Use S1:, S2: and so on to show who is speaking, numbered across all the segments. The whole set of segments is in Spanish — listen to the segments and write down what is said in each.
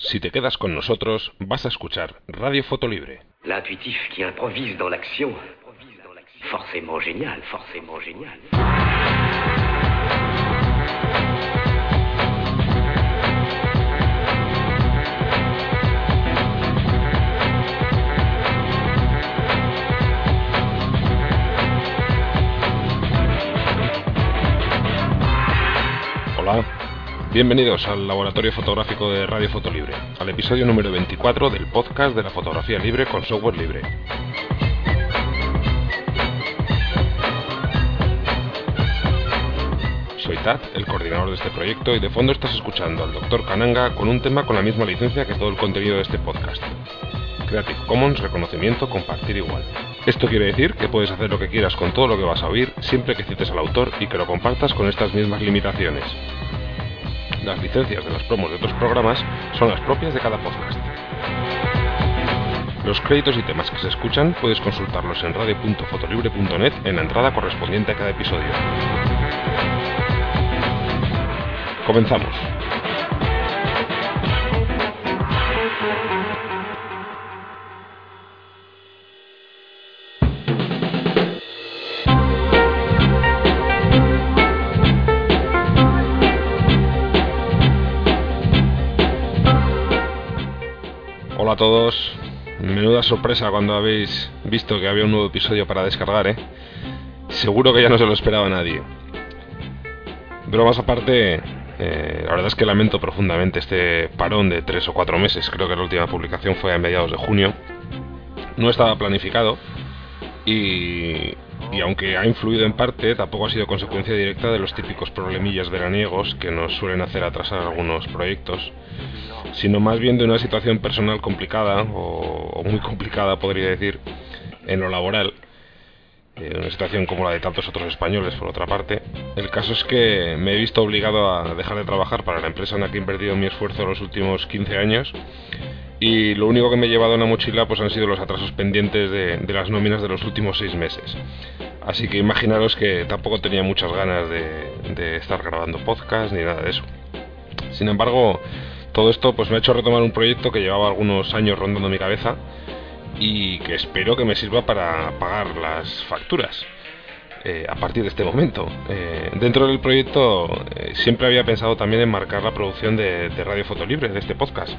S1: Si te quedas con nosotros, vas a escuchar Radio Fotolibre.
S2: L'intuitif qui improvise dans l'action. Forcément génial, forcément génial.
S1: Hola, bienvenidos al Laboratorio Fotográfico de Radio Fotolibre, al episodio número 24 del podcast de la fotografía libre con software libre. Soy Tad, el coordinador de este proyecto, y de fondo estás escuchando al Dr. Kananga con un tema con la misma licencia que todo el contenido de este podcast. Creative Commons, reconocimiento, compartir igual. Esto quiere decir que puedes hacer lo que quieras con todo lo que vas a oír, siempre que cites al autor y que lo compartas con estas mismas limitaciones. Las licencias de las promos de otros programas son las propias de cada podcast. Los créditos y temas que se escuchan puedes consultarlos en radio.fotolibre.net en la entrada correspondiente a cada episodio. Comenzamos. Todos. Menuda sorpresa cuando habéis visto que había un nuevo episodio para descargar, ¿eh? Seguro que ya no se lo esperaba nadie. Bromas aparte, eh, la verdad es que lamento profundamente este parón de tres o cuatro meses. Creo que la última publicación fue a mediados de junio. No estaba planificado y, y aunque ha influido en parte, tampoco ha sido consecuencia directa de los típicos problemillas veraniegos que nos suelen hacer atrasar algunos proyectos, sino más bien de una situación personal complicada, o, muy complicada podría decir, en lo laboral, eh, una situación como la de tantos otros españoles por otra parte. El caso es que me he visto obligado a dejar de trabajar para la empresa en la que he invertido mi esfuerzo los últimos 15 años y lo único que me he llevado en la mochila pues han sido los atrasos pendientes de, las nóminas de los últimos seis meses. Así que imaginaros que tampoco tenía muchas ganas de, de estar grabando podcast ni nada de eso. Sin embargo, todo esto pues me ha hecho retomar un proyecto que llevaba algunos años rondando mi cabeza y que espero que me sirva para pagar las facturas. Eh, a partir de este momento. Eh, dentro del proyecto eh, siempre había pensado también en marcar la producción de, de Radio Fotolibre, de este podcast.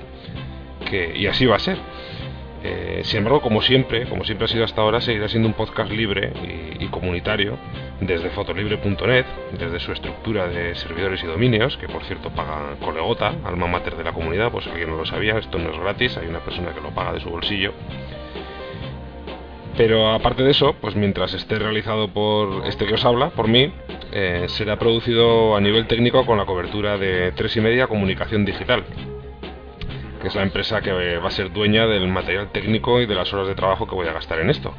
S1: Y así va a ser. Eh, sin embargo, como siempre, como siempre ha sido hasta ahora, seguirá siendo un podcast libre y, comunitario desde fotolibre.net, desde su estructura de servidores y dominios, que por cierto paga Colegota, alma mater de la comunidad, pues alguien no lo sabía, esto no es gratis, hay una persona que lo paga de su bolsillo. Pero aparte de eso, pues mientras esté realizado por este que os habla, por mí, eh, será producido a nivel técnico con la cobertura de tres y media comunicación digital, que es la empresa que va a ser dueña del material técnico y de las horas de trabajo que voy a gastar en esto.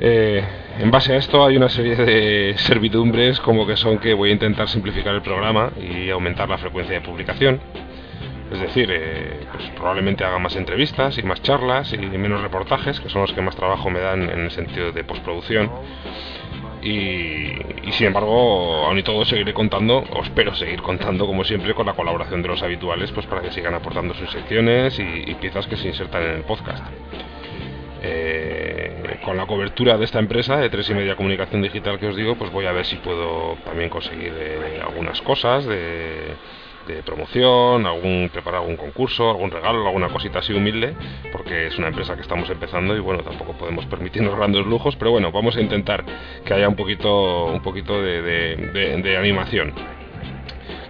S1: Eh, en base a esto hay una serie de servidumbres como que son que voy a intentar simplificar el programa y aumentar la frecuencia de publicación. Es decir, eh, pues probablemente haga más entrevistas y más charlas y menos reportajes, que son los que más trabajo me dan en el sentido de postproducción. Y, y, sin embargo, aún y todo seguiré contando, o espero seguir contando, como siempre, con la colaboración de los habituales, pues para que sigan aportando sus secciones y, piezas que se insertan en el podcast. Eh, con la cobertura de esta empresa de tres y media comunicación digital que os digo, pues voy a ver si puedo también conseguir eh, algunas cosas de de promoción, algún preparar algún concurso, algún regalo, alguna cosita así humilde, porque es una empresa que estamos empezando y bueno, tampoco podemos permitirnos grandes lujos, pero bueno, vamos a intentar que haya un poquito un poquito de, de, animación.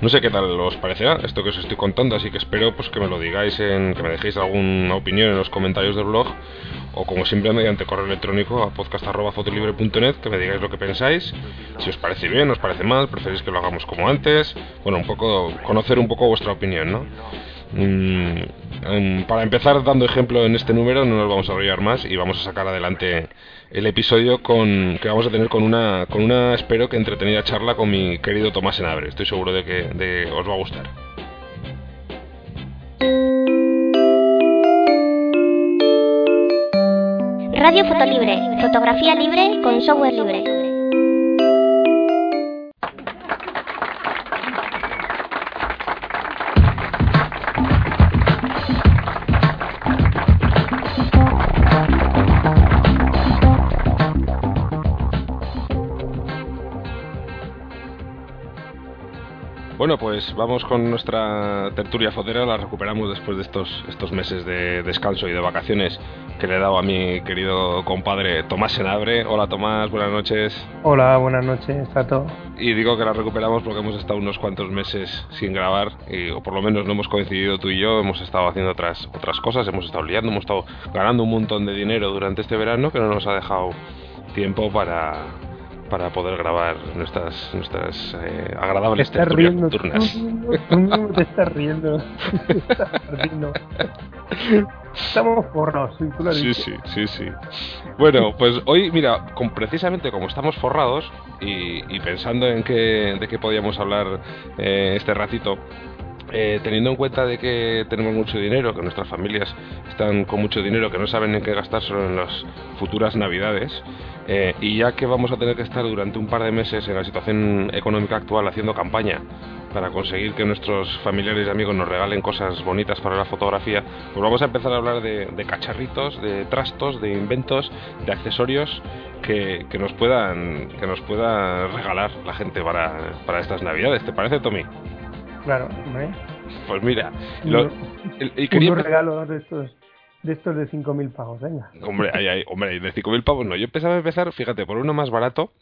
S1: No sé qué tal os parecerá esto que os estoy contando, así que espero pues que me lo digáis en que me dejéis alguna opinión en los comentarios del blog o como siempre mediante correo electrónico a podcast.fotolibre.net que me digáis lo que pensáis, si os parece bien, os parece mal, preferís que lo hagamos como antes, bueno, un poco conocer un poco vuestra opinión, ¿no? Mm, em, para empezar dando ejemplo en este número, no nos vamos a olvidar más y vamos a sacar adelante el episodio con que vamos a tener con una, con una espero que entretenida charla con mi querido Tomás Enabre. Estoy seguro de que os va a gustar.
S3: Radio Fotolibre, fotografía libre con software libre.
S1: Pues vamos con nuestra tertulia fotera, la recuperamos después de estos, estos meses de descanso y de vacaciones que le he dado a mi querido compadre Tomás Senabre. Hola Tomás, buenas noches.
S4: Hola, buenas noches, todo.
S1: Y digo que la recuperamos porque hemos estado unos cuantos meses sin grabar, y, o por lo menos no hemos coincidido tú y yo, hemos estado haciendo otras, otras cosas, hemos estado liando, hemos estado ganando un montón de dinero durante este verano que no nos ha dejado tiempo para, para poder grabar nuestras nuestras eh, agradables tertulias nocturnas.
S4: Tú, te estás riendo. Estamos forrados,
S1: sí, sí, sí, sí. Bueno, pues hoy, mira, con, precisamente como estamos forrados y, pensando en qué, de qué podíamos hablar eh, este ratito, eh, teniendo en cuenta de que tenemos mucho dinero, que nuestras familias están con mucho dinero, que no saben en qué gastárselo en las futuras navidades, eh, y ya que vamos a tener que estar durante un par de meses en la situación económica actual haciendo campaña para conseguir que nuestros familiares y amigos nos regalen cosas bonitas para la fotografía, pues vamos a empezar a hablar de, cacharritos, de trastos, de inventos, de accesorios que, nos puedan que nos pueda regalar la gente para, para estas navidades. ¿Te parece, Tommy?
S4: Claro,
S1: Pues mira,
S4: lo, y quería... regalos de estos de estos de 5.000 pavos, venga.
S1: Hombre, hay, hombre, de 5.000 pavos no. Yo empezaba a empezar, fíjate, por uno más barato.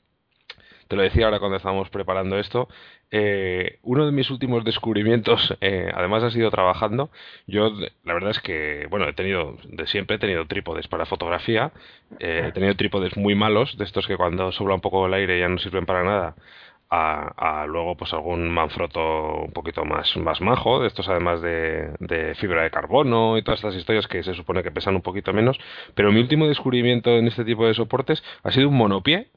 S1: Te lo decía ahora cuando estábamos preparando esto. Eh, uno de mis últimos descubrimientos, eh, además ha sido trabajando. Yo, la verdad es que, bueno, he tenido, de siempre he tenido trípodes para fotografía. Eh, he tenido trípodes muy malos, de estos que cuando sobra un poco el aire ya no sirven para nada a, luego pues algún manfrotto un poquito más, más majo, de estos además de, fibra de carbono y todas estas historias que se supone que pesan un poquito menos, pero mi último descubrimiento en este tipo de soportes ha sido un monopié,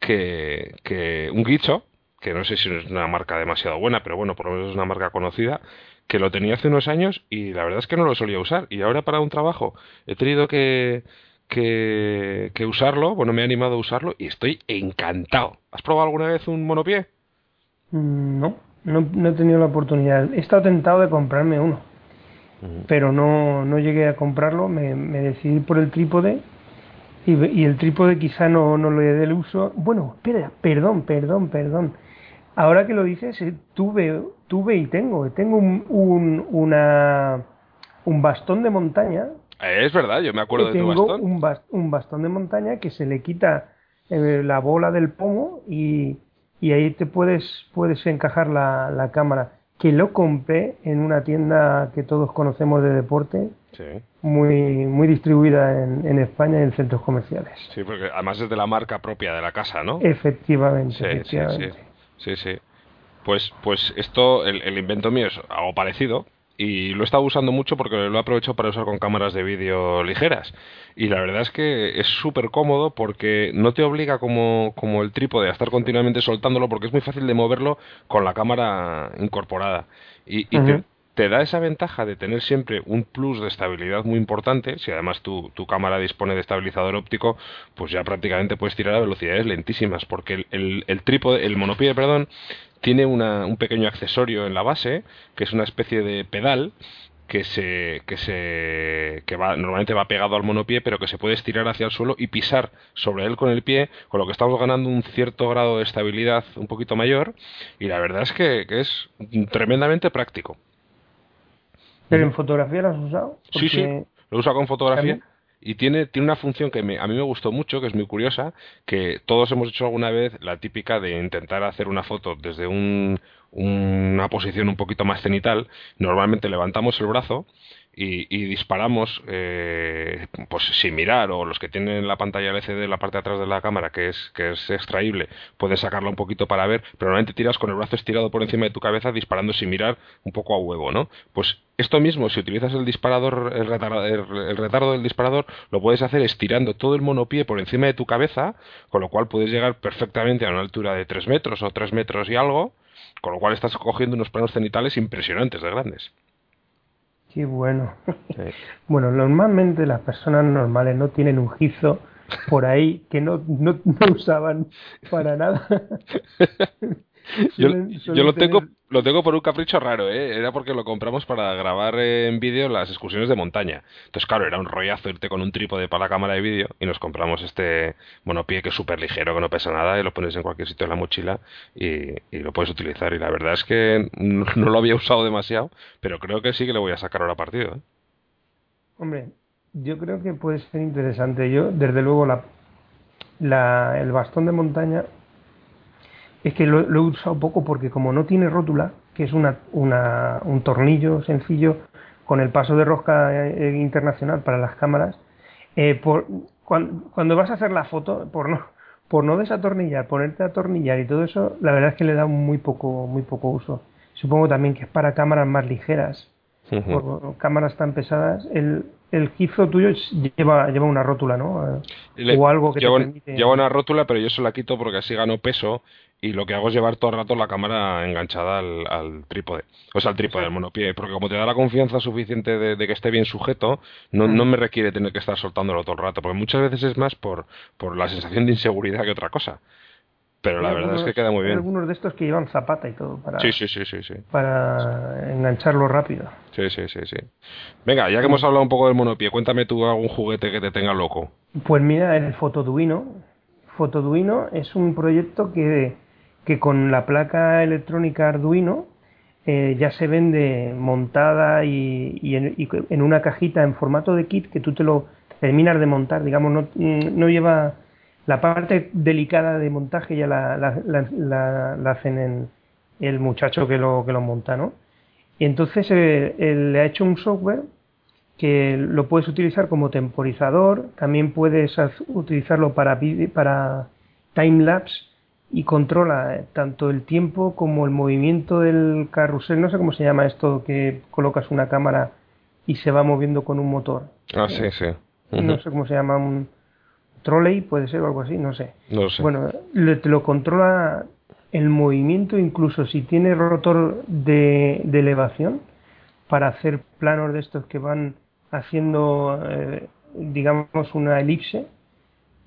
S1: que, que un guicho, que no sé si es una marca demasiado buena, pero bueno, por lo menos es una marca conocida, que lo tenía hace unos años y la verdad es que no lo solía usar. Y ahora para un trabajo he tenido que, que, usarlo, bueno, me he animado a usarlo y estoy encantado. ¿Has probado alguna vez un monopié?
S4: Mm, no, no, he tenido la oportunidad. He estado tentado de comprarme uno, pero no, no llegué a comprarlo. Me, decidí por el trípode y, el trípode quizá no, no le dé el uso. Bueno, espera, perdón, perdón, perdón. Ahora que lo dices, eh, tuve, tuve y tengo, tengo un, un, una, un bastón de montaña
S1: es verdad, yo me acuerdo de tu bastón.
S4: Un, un bastón de montaña que se le quita eh, la bola del pomo y, y, ahí te puedes, puedes encajar la, la, cámara. Que lo compré en una tienda que todos conocemos de deporte, muy, muy distribuida en, en, España y en centros comerciales.
S1: Sí, porque además es de la marca propia de la casa, ¿no?
S4: Efectivamente,
S1: sí,
S4: efectivamente.
S1: Sí, sí, sí. Pues, pues esto, el, el invento mío es algo parecido, y lo he estado usando mucho porque lo he aprovechado para usar con cámaras de vídeo ligeras. Y la verdad es que es súper cómodo porque no te obliga como, como el trípode a estar continuamente soltándolo porque es muy fácil de moverlo con la cámara incorporada. Y, te, da esa ventaja de tener siempre un plus de estabilidad muy importante. Si además tu, tu cámara dispone de estabilizador óptico, pues ya prácticamente puedes tirar a velocidades lentísimas porque el, el, el trípode, el monopie, perdón, tiene un pequeño accesorio en la base, que es una especie de pedal que se que se que va normalmente va pegado al monopié pero que se puede estirar hacia el suelo y pisar sobre él con el pie con lo que estamos ganando un cierto grado de estabilidad un poquito mayor y la verdad es que, es tremendamente práctico.
S4: Pero en fotografía lo has usado
S1: sí sí lo uso con fotografía y tiene, tiene una función que a mí me gustó mucho, que es muy curiosa, que todos hemos hecho alguna vez la típica de intentar hacer una foto desde un, una posición un poquito más cenital. Normalmente levantamos el brazo y, disparamos eh, pues sin mirar o los que tienen la pantalla LCD en la parte de atrás de la cámara que es que es extraíble pueden sacarla un poquito para ver pero normalmente tiras con el brazo estirado por encima de tu cabeza disparando sin mirar un poco a huevo no pues esto mismo si utilizas el disparador el retardo, del disparador lo puedes hacer estirando todo el monopié por encima de tu cabeza con lo cual puedes llegar perfectamente a una altura de 3 metros o 3 metros y algo con lo cual estás cogiendo unos planos cenitales impresionantes de grandes
S4: Qué bueno. Bueno, normalmente las personas normales no tienen un gizo por ahí que no, no, no usaban para nada.
S1: yo, lo tengo lo tengo por un capricho raro, ¿eh? Era porque lo compramos para grabar en vídeo las excursiones de montaña. Entonces, claro, era un rollazo irte con un trípode para la cámara de vídeo y nos compramos este monopié que es súper ligero, que no pesa nada y lo pones en cualquier sitio en la mochila y, lo puedes utilizar. Y la verdad es que no, lo había usado demasiado, pero creo que sí que le voy a sacar ahora partido. ¿eh?
S4: Hombre, yo creo que puede ser interesante. Yo, desde luego, la, la, el bastón de montaña es que lo, he usado poco porque como no tiene rótula, que es una, una, un tornillo sencillo con el paso de rosca eh, internacional para las cámaras, eh, por, cuando, vas a hacer la foto, por no, por no desatornillar, ponerte a atornillar y todo eso, la verdad es que le da muy poco, muy poco uso. Supongo también que es para cámaras más ligeras, por cámaras tan pesadas. El, el gizo tuyo lleva, lleva una rótula, ¿no?
S1: o algo que te permite... Lleva una rótula, pero yo se la quito porque así gano peso y lo que hago es llevar todo el rato la cámara enganchada al, trípode, o sea, al trípode, al monopié, porque como te da la confianza suficiente de, que esté bien sujeto, no, no, me requiere tener que estar soltándolo todo el rato, porque muchas veces es más por, por la sensación de inseguridad que otra cosa. Pero la verdad es que queda muy bien.
S4: Algunos de estos que llevan zapata y todo para,
S1: sí, sí, sí, sí, sí.
S4: para engancharlo rápido.
S1: Sí, sí, sí, sí. Venga, ya que hemos hablado un poco del monopié, cuéntame tú algún juguete que te tenga loco.
S4: Pues mira, el Fotoduino. Fotoduino es un proyecto que que con la placa electrónica Arduino eh, ya se vende montada y, en, una cajita en formato de kit que tú te lo terminas de montar, digamos, no, no lleva la parte delicada de montaje ya la, la, hacen en el muchacho que lo, que lo monta, ¿no? Y entonces eh, le ha hecho un software que lo puedes utilizar como temporizador, también puedes utilizarlo para, para time lapse y controla eh, tanto el tiempo como el movimiento del carrusel. No sé cómo se llama esto que colocas una cámara y se va moviendo con un motor.
S1: Ah, sí, sí.
S4: No sé cómo se llama, un trolley, puede ser o algo así, no sé.
S1: No sé.
S4: Bueno, te lo controla el movimiento, incluso si tiene rotor de, elevación, para hacer planos de estos que van haciendo, eh, digamos, una elipse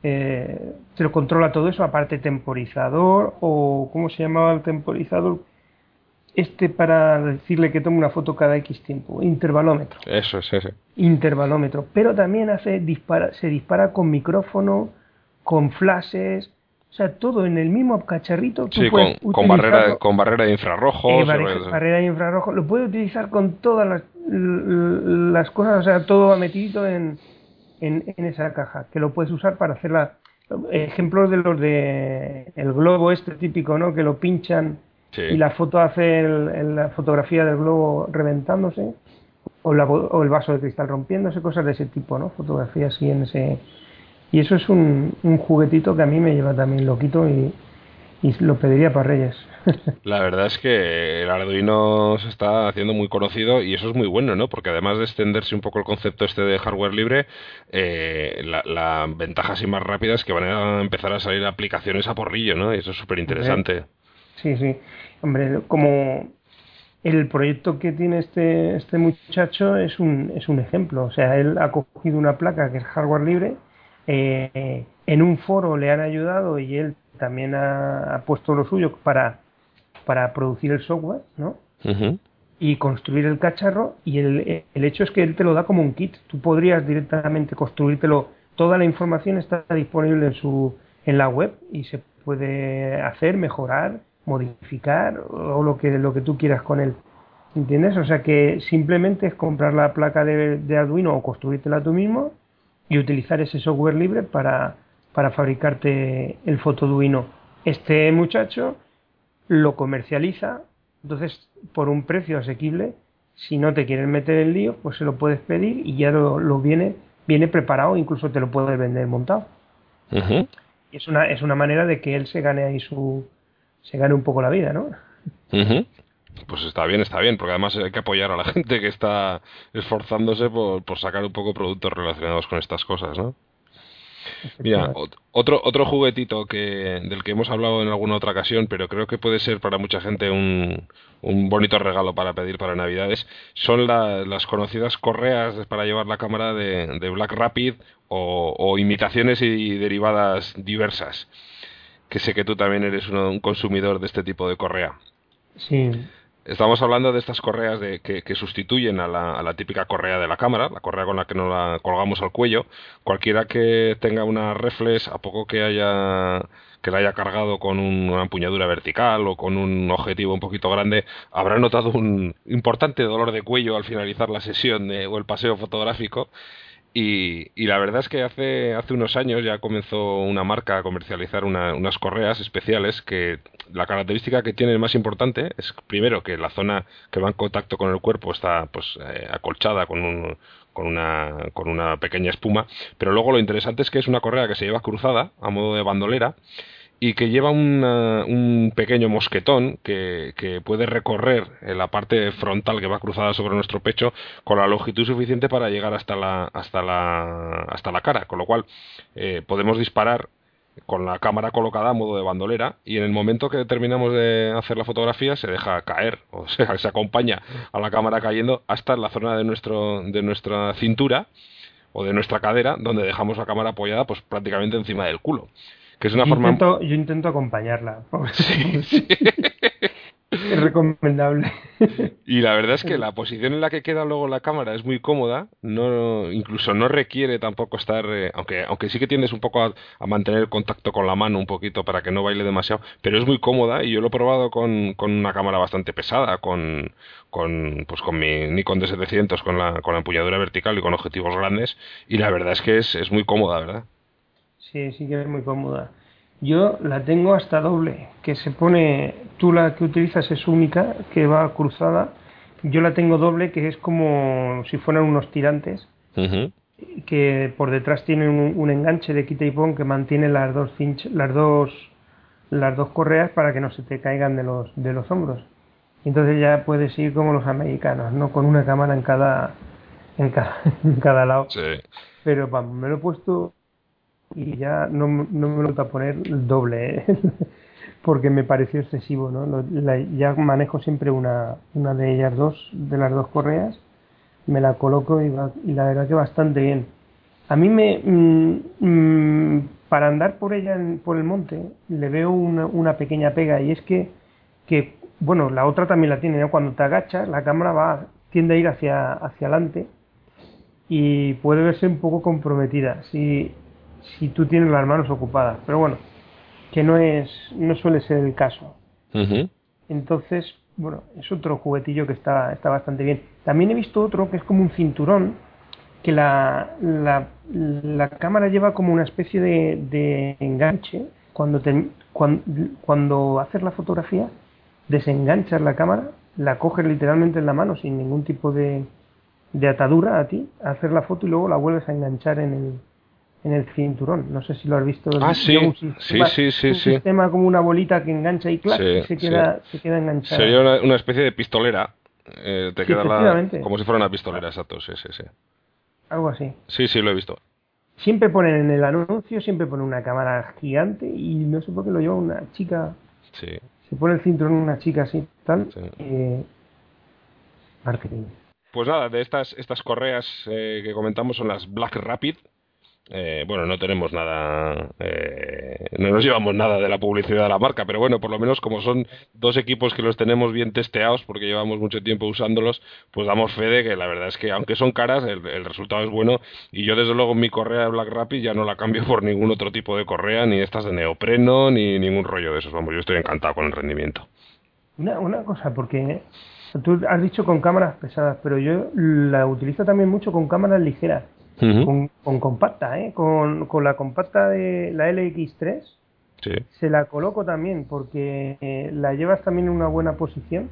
S4: eh, se lo controla todo eso, aparte temporizador o ¿cómo se llamaba el temporizador? Este para decirle que tome una foto cada X tiempo, intervalómetro.
S1: Eso es ese.
S4: Intervalómetro, pero también hace dispara, se dispara con micrófono, con flashes, o sea, todo en el mismo cacharrito.
S1: Sí, con, barrera, con barrera de infrarrojo.
S4: Eh, barrera, de infrarrojo. Lo puede utilizar con todas las, las cosas, o sea, todo metido en, en, esa caja, que lo puedes usar para hacer la, ejemplos de los de el globo este típico, ¿no? Que lo pinchan y la foto hace la fotografía del globo reventándose o, o, el vaso de cristal rompiéndose, cosas de ese tipo, ¿no? Fotografía así en ese... Y eso es un, un juguetito que a mí me lleva también loquito y, y lo pediría para Reyes.
S1: La verdad es que el Arduino se está haciendo muy conocido y eso es muy bueno, ¿no? Porque además de extenderse un poco el concepto este de hardware libre, eh, la, ventaja así más rápida es que van a empezar a salir aplicaciones a porrillo, ¿no? Y eso es súper interesante.
S4: Sí, sí. Hombre, como el proyecto que tiene este, este muchacho es un, es un ejemplo. O sea, él ha cogido una placa que es hardware libre, eh, en un foro le han ayudado y él también ha, puesto lo suyo para, para producir el software, ¿no? Y construir el cacharro y el, el hecho es que él te lo da como un kit. Tú podrías directamente construírtelo. Toda la información está disponible en su en la web y se puede hacer, mejorar, modificar o lo que lo que tú quieras con él. ¿Entiendes? O sea que simplemente es comprar la placa de, de Arduino o construírtela tú mismo y utilizar ese software libre para, para fabricarte el fotoduino. Este muchacho lo comercializa, entonces por un precio asequible Si no te quieren meter el lío, pues se lo puedes pedir y ya lo, lo viene, viene preparado, incluso te lo puedes vender montado. Y es una, es una manera de que él se gane ahí su, se gane un poco la vida, ¿no?
S1: Pues está bien, está bien, porque además hay que apoyar a la gente que está esforzándose por, por sacar un poco productos relacionados con estas cosas, ¿no? Mira, otro, otro juguetito que, del que hemos hablado en alguna otra ocasión, pero creo que puede ser para mucha gente un, un bonito regalo para pedir para Navidades, son las conocidas correas para llevar la cámara de, de Black Rapid o, o, imitaciones y derivadas diversas. Que sé que tú también eres un consumidor de este tipo de correa.
S4: Sí.
S1: Estamos hablando de estas correas de, que, que sustituyen a la, a la, típica correa de la cámara, la correa con la que nos la colgamos al cuello. Cualquiera que tenga una reflex, a poco que haya que la haya cargado con un, una empuñadura vertical o con un objetivo un poquito grande, habrá notado un importante dolor de cuello al finalizar la sesión de, o el paseo fotográfico y, y, la verdad es que hace, hace unos años ya comenzó una marca a comercializar una, unas correas especiales que la característica que tienen más importante es primero que la zona que va en contacto con el cuerpo está pues eh, acolchada con un, con una, con una pequeña espuma, pero luego lo interesante es que es una correa que se lleva cruzada a modo de bandolera y que lleva un pequeño mosquetón que, que, puede recorrer la parte frontal que va cruzada sobre nuestro pecho con la longitud suficiente para llegar hasta la, hasta la, hasta la cara, con lo cual eh, podemos disparar con la cámara colocada a modo de bandolera y en el momento que terminamos de hacer la fotografía se deja caer, o sea, se acompaña a la cámara cayendo hasta la zona de, nuestro, de nuestra cintura o de nuestra cadera, donde dejamos la cámara apoyada pues prácticamente encima del culo que es una
S4: yo
S1: forma
S4: intento, yo intento acompañarla sí, sí. es recomendable.
S1: Y la verdad es que la posición en la que queda luego la cámara es muy cómoda no incluso no requiere tampoco estar eh, aunque aunque sí que tiendes un poco a, a, mantener el contacto con la mano un poquito para que no baile demasiado pero es muy cómoda y yo lo he probado con, con una cámara bastante pesada con con pues con mi Nikon D700 con la con la empuñadura vertical y con objetivos grandes y la verdad es que es, es muy cómoda verdad
S4: Sí, sí que es muy cómoda. Yo la tengo hasta doble, que se pone, tú la que utilizas es única, que va cruzada. Yo la tengo doble, que es como si fueran unos tirantes, uh -huh. que por detrás tienen un, un, enganche de quita y pon que mantiene las dos cinch, las dos las dos correas para que no se te caigan de los de los hombros. Entonces ya puedes ir como los americanos, no con una cámara en cada en cada, en cada lado.
S1: Sí.
S4: Pero vamos, me lo he puesto y ya no, no me lo voy a poner el doble, ¿eh? porque me pareció excesivo, ¿no? Lo, ya manejo siempre una, una de ellas dos, de las dos correas, me la coloco y, va, y la verdad que bastante bien. A mí me, mmm, mmm, para andar por ella, por el monte, le veo una, una pequeña pega y es que, que, bueno, la otra también la tiene, ¿no? Cuando te agachas, la cámara va, tiende a ir hacia, hacia adelante y puede verse un poco comprometida. Si, si tú tienes las manos ocupadas. Pero bueno, que no es no suele ser el caso.
S1: Uh -huh.
S4: Entonces, bueno, es otro juguetillo que está, está bastante bien. También he visto otro que es como un cinturón que la, la, la cámara lleva como una especie de, de enganche. Cuando, te, cuando, cuando haces la fotografía, desenganchas la cámara, la coges literalmente en la mano sin ningún tipo de, de atadura a ti, hacer la foto y luego la vuelves a enganchar en el, en el cinturón. No sé si lo has visto.
S1: Ah, sí.
S4: Un sistema,
S1: sí, sí, sí.
S4: Un
S1: sí.
S4: sistema como una bolita que engancha y clac,
S1: sí,
S4: se, queda,
S1: sí.
S4: se queda enganchada.
S1: Sería una, una especie de pistolera. Eh, te queda la, como si fuera una pistolera, exacto. Sí, sí, sí.
S4: Algo así.
S1: Sí, sí, lo he visto.
S4: Siempre ponen en el anuncio, siempre ponen una cámara gigante y no sé por qué lo lleva una chica.
S1: Sí.
S4: Se pone el cinturón una chica así, tal. Eh, marketing.
S1: Pues nada, de estas, estas correas eh, que comentamos son las Black Rapid. Eh, bueno, no tenemos nada, eh, no nos llevamos nada de la publicidad de la marca, pero bueno, por lo menos como son dos equipos que los tenemos bien testeados, porque llevamos mucho tiempo usándolos, pues damos fe de que la verdad es que aunque son caras, el, resultado es bueno. Y yo desde luego mi correa de Black Rapid ya no la cambio por ningún otro tipo de correa, ni estas de neopreno, ni ningún rollo de esos. Vamos, yo estoy encantado con el rendimiento.
S4: Una, una cosa, porque tú has dicho con cámaras pesadas, pero yo la utilizo también mucho con cámaras ligeras.
S1: Uh -huh.
S4: con, con, compacta, ¿eh? Con, con, la compacta de la LX3
S1: sí.
S4: se la coloco también porque eh, la llevas también en una buena posición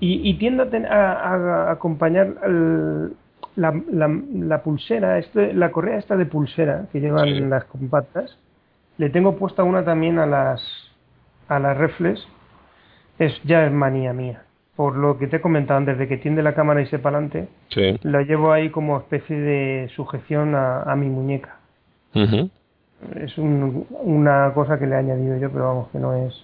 S4: Y, y tiendo a, ten- a- acompañar el- la, la, la pulsera, este, la correa esta de pulsera que llevan
S1: Sí.
S4: las compactas, le tengo puesta una también a las a las reflex, es ya es manía mía. Por lo que te he comentado antes de que tiende la cámara y se para adelante,
S1: Sí.
S4: la llevo ahí como especie de sujeción a, a mi muñeca. Es un- una cosa que le he añadido yo, pero vamos, que no es.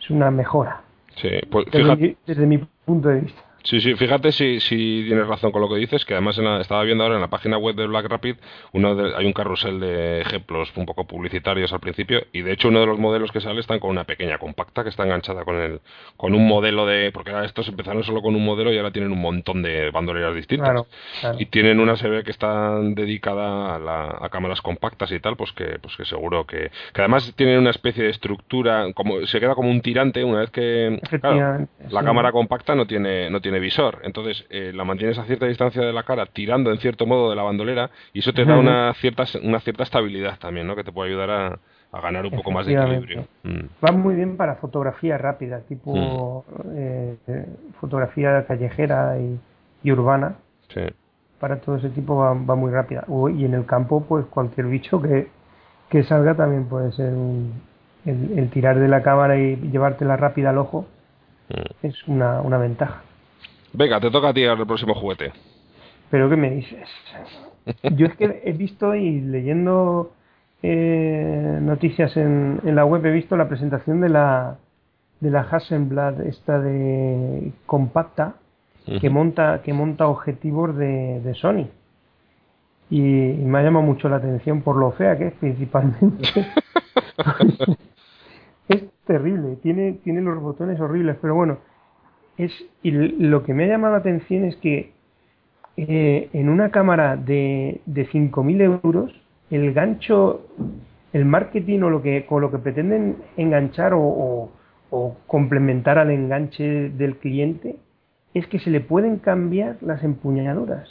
S4: Es una mejora.
S1: Sí, pues
S4: Desde,
S1: fíjate,
S4: mi, desde mi punto de vista.
S1: Sí, sí, fíjate si, si tienes razón con lo que dices, que además en la- estaba viendo ahora en la página web de Black Rapid, uno de- hay un carrusel de ejemplos un poco publicitarios al principio, y de hecho uno de los modelos que sale están con una pequeña compacta que está enganchada con el, con un modelo de, porque ahora estos empezaron solo con un modelo y ahora tienen un montón de bandoleras distintas.
S4: Claro, claro.
S1: Y tienen una se ve que está dedicada a, la- a cámaras compactas y tal, pues que, pues que seguro que, que además tienen una especie de estructura, como se queda como un tirante una vez que, claro, la
S4: sí.
S1: cámara compacta no tiene, no tiene visor, entonces eh, la mantienes a cierta distancia de la cara, tirando en cierto modo de la bandolera, y eso te da una cierta, una cierta estabilidad también, ¿no? Que te puede ayudar a, a ganar un poco más de equilibrio. Mm.
S4: Va muy bien para fotografía rápida, tipo eh, eh, fotografía callejera y, y urbana.
S1: Sí.
S4: Para todo ese tipo va, va muy rápida. O- Y en el campo, pues cualquier bicho que, que salga también puede ser un- el, el tirar de la cámara y llevártela rápida al ojo
S1: Mm.
S4: es una, una ventaja.
S1: Venga, te toca a ti el próximo juguete.
S4: Pero ¿qué me dices? Yo es que he visto y leyendo eh, noticias en, en la web he visto la presentación de la de la Hasselblad esta de compacta que monta que monta objetivos de, de Sony y, y me ha llamado mucho la atención por lo fea que es principalmente es terrible tiene tiene los botones horribles pero bueno es y lo que me ha llamado la atención es que eh, en una cámara de, de 5.000 euros, el gancho, el marketing o lo que, con lo que pretenden enganchar o, o- o complementar al enganche del cliente es que se le pueden cambiar las empuñaduras.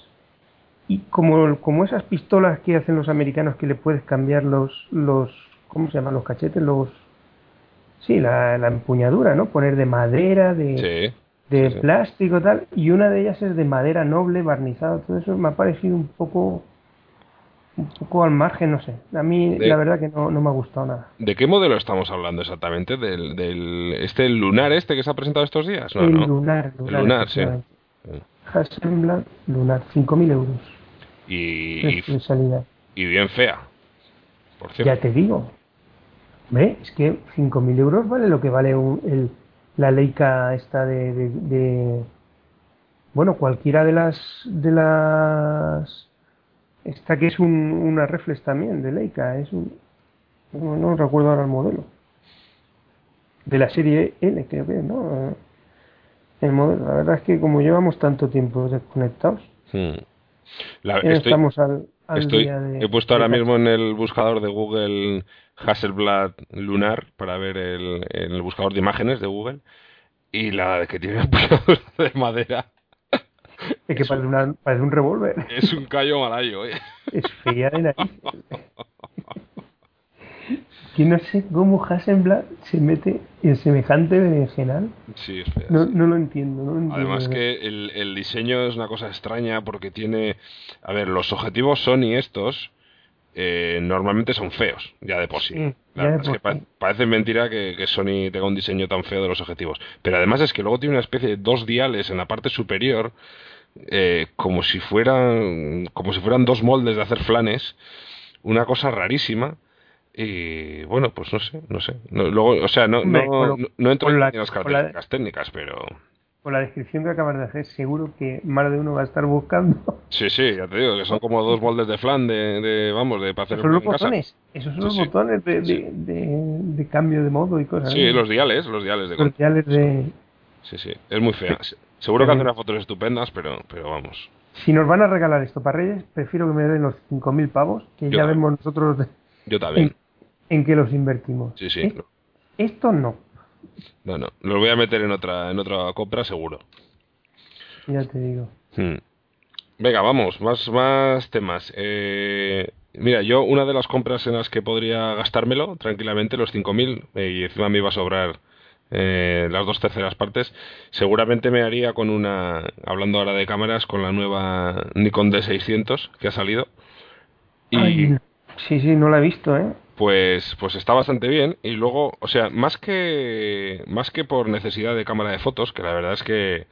S4: Y como, como esas pistolas que hacen los americanos que le puedes cambiar los, los ¿cómo se llaman? Los cachetes, los... Sí, la, la empuñadura, ¿no? Poner de madera, de,
S1: Sí.
S4: De
S1: Sí,
S4: plástico tal y una de ellas es de madera noble barnizada todo eso me ha parecido un poco un poco al margen no sé a mí
S1: De-
S4: la verdad que no, no me ha gustado nada
S1: ¿De qué modelo estamos hablando exactamente? ¿Del, del este el lunar este que se ha presentado estos días? No,
S4: el
S1: no.
S4: lunar
S1: El lunar, sí.
S4: Hasselblad lunar 5.000 euros
S1: Y,
S4: es
S1: y,
S4: de salida
S1: y bien fea. Por
S4: ya
S1: cierto.
S4: te digo ¿Ve? es que 5.000 euros vale lo que vale un- el, la Leica esta de, de, de- bueno cualquiera de las de las esta que es un, una reflex también de Leica es un no, no recuerdo ahora el modelo de la serie L creo que no el modelo la verdad es que como llevamos tanto tiempo desconectados
S1: Hmm. La-
S4: ya
S1: estoy,
S4: estamos al, al
S1: estoy-
S4: día de
S1: he puesto ahora mismo en el buscador de Google Hasselblad Lunar para ver el, el buscador de imágenes de Google y la que tiene de madera
S4: es que parece, una- parece un revólver
S1: es un callo malayo. ¿eh?
S4: es fea de que no sé cómo Hasselblad se mete en semejante berenjenal.
S1: Sí, es fea,
S4: No,
S1: sí.
S4: no lo entiendo. No lo entiendo
S1: Además
S4: de
S1: que el, el diseño es una cosa extraña porque tiene... A ver, los objetivos Sony estos eh, normalmente son feos, ya de por sí.
S4: Sí,
S1: La
S4: de
S1: verdad es que pa- parece mentira que, que Sony tenga un diseño tan feo de los objetivos. Pero además es que luego tiene una especie de dos diales en la parte superior, eh, como si fueran como si fueran dos moldes de hacer flanes, una cosa rarísima. Y bueno, pues no sé, no sé. No, luego, o sea, no,
S4: Hombre,
S1: no,
S4: lo-
S1: no, entro
S4: la-
S1: en las
S4: con la-
S1: características técnicas, pero...
S4: Con la descripción que acabas de hacer, seguro que más de uno va a estar buscando.
S1: Sí, sí, ya te digo, que son como dos moldes de flan de, de vamos, de para hacer
S4: Esos son los
S1: en casa.
S4: botones. Esos son
S1: Sí,
S4: los
S1: sí.
S4: botones de, de,
S1: Sí.
S4: de- cambio de modo y cosas.
S1: Sí, los diales, los diales de
S4: Los
S1: control.
S4: diales de.
S1: Sí, sí, es muy fea. Se- Seguro que hace
S4: También.
S1: unas fotos estupendas, pero, pero vamos.
S4: Si nos van a regalar esto para Reyes, prefiero que me den los 5.000 pavos, que
S1: Yo
S4: ya
S1: también.
S4: vemos nosotros de-
S1: Yo también.
S4: En, qué los invertimos.
S1: Sí, sí.
S4: Es- Esto no,
S1: No, no, los voy a meter en otra, en otra compra seguro.
S4: ya te digo.
S1: Hmm. Venga, vamos, más, más temas. Eh, mira, yo una de las compras en las que podría gastármelo tranquilamente, los 5.000, eh, y encima me iba a sobrar eh, las dos terceras partes, seguramente me haría con una, hablando ahora de cámaras, con la nueva Nikon D600 que ha salido.
S4: Y, sí, sí, no la he visto, ¿eh?
S1: Pues, pues está bastante bien. Y luego, o sea, más que, más que por necesidad de cámara de fotos, que la verdad es que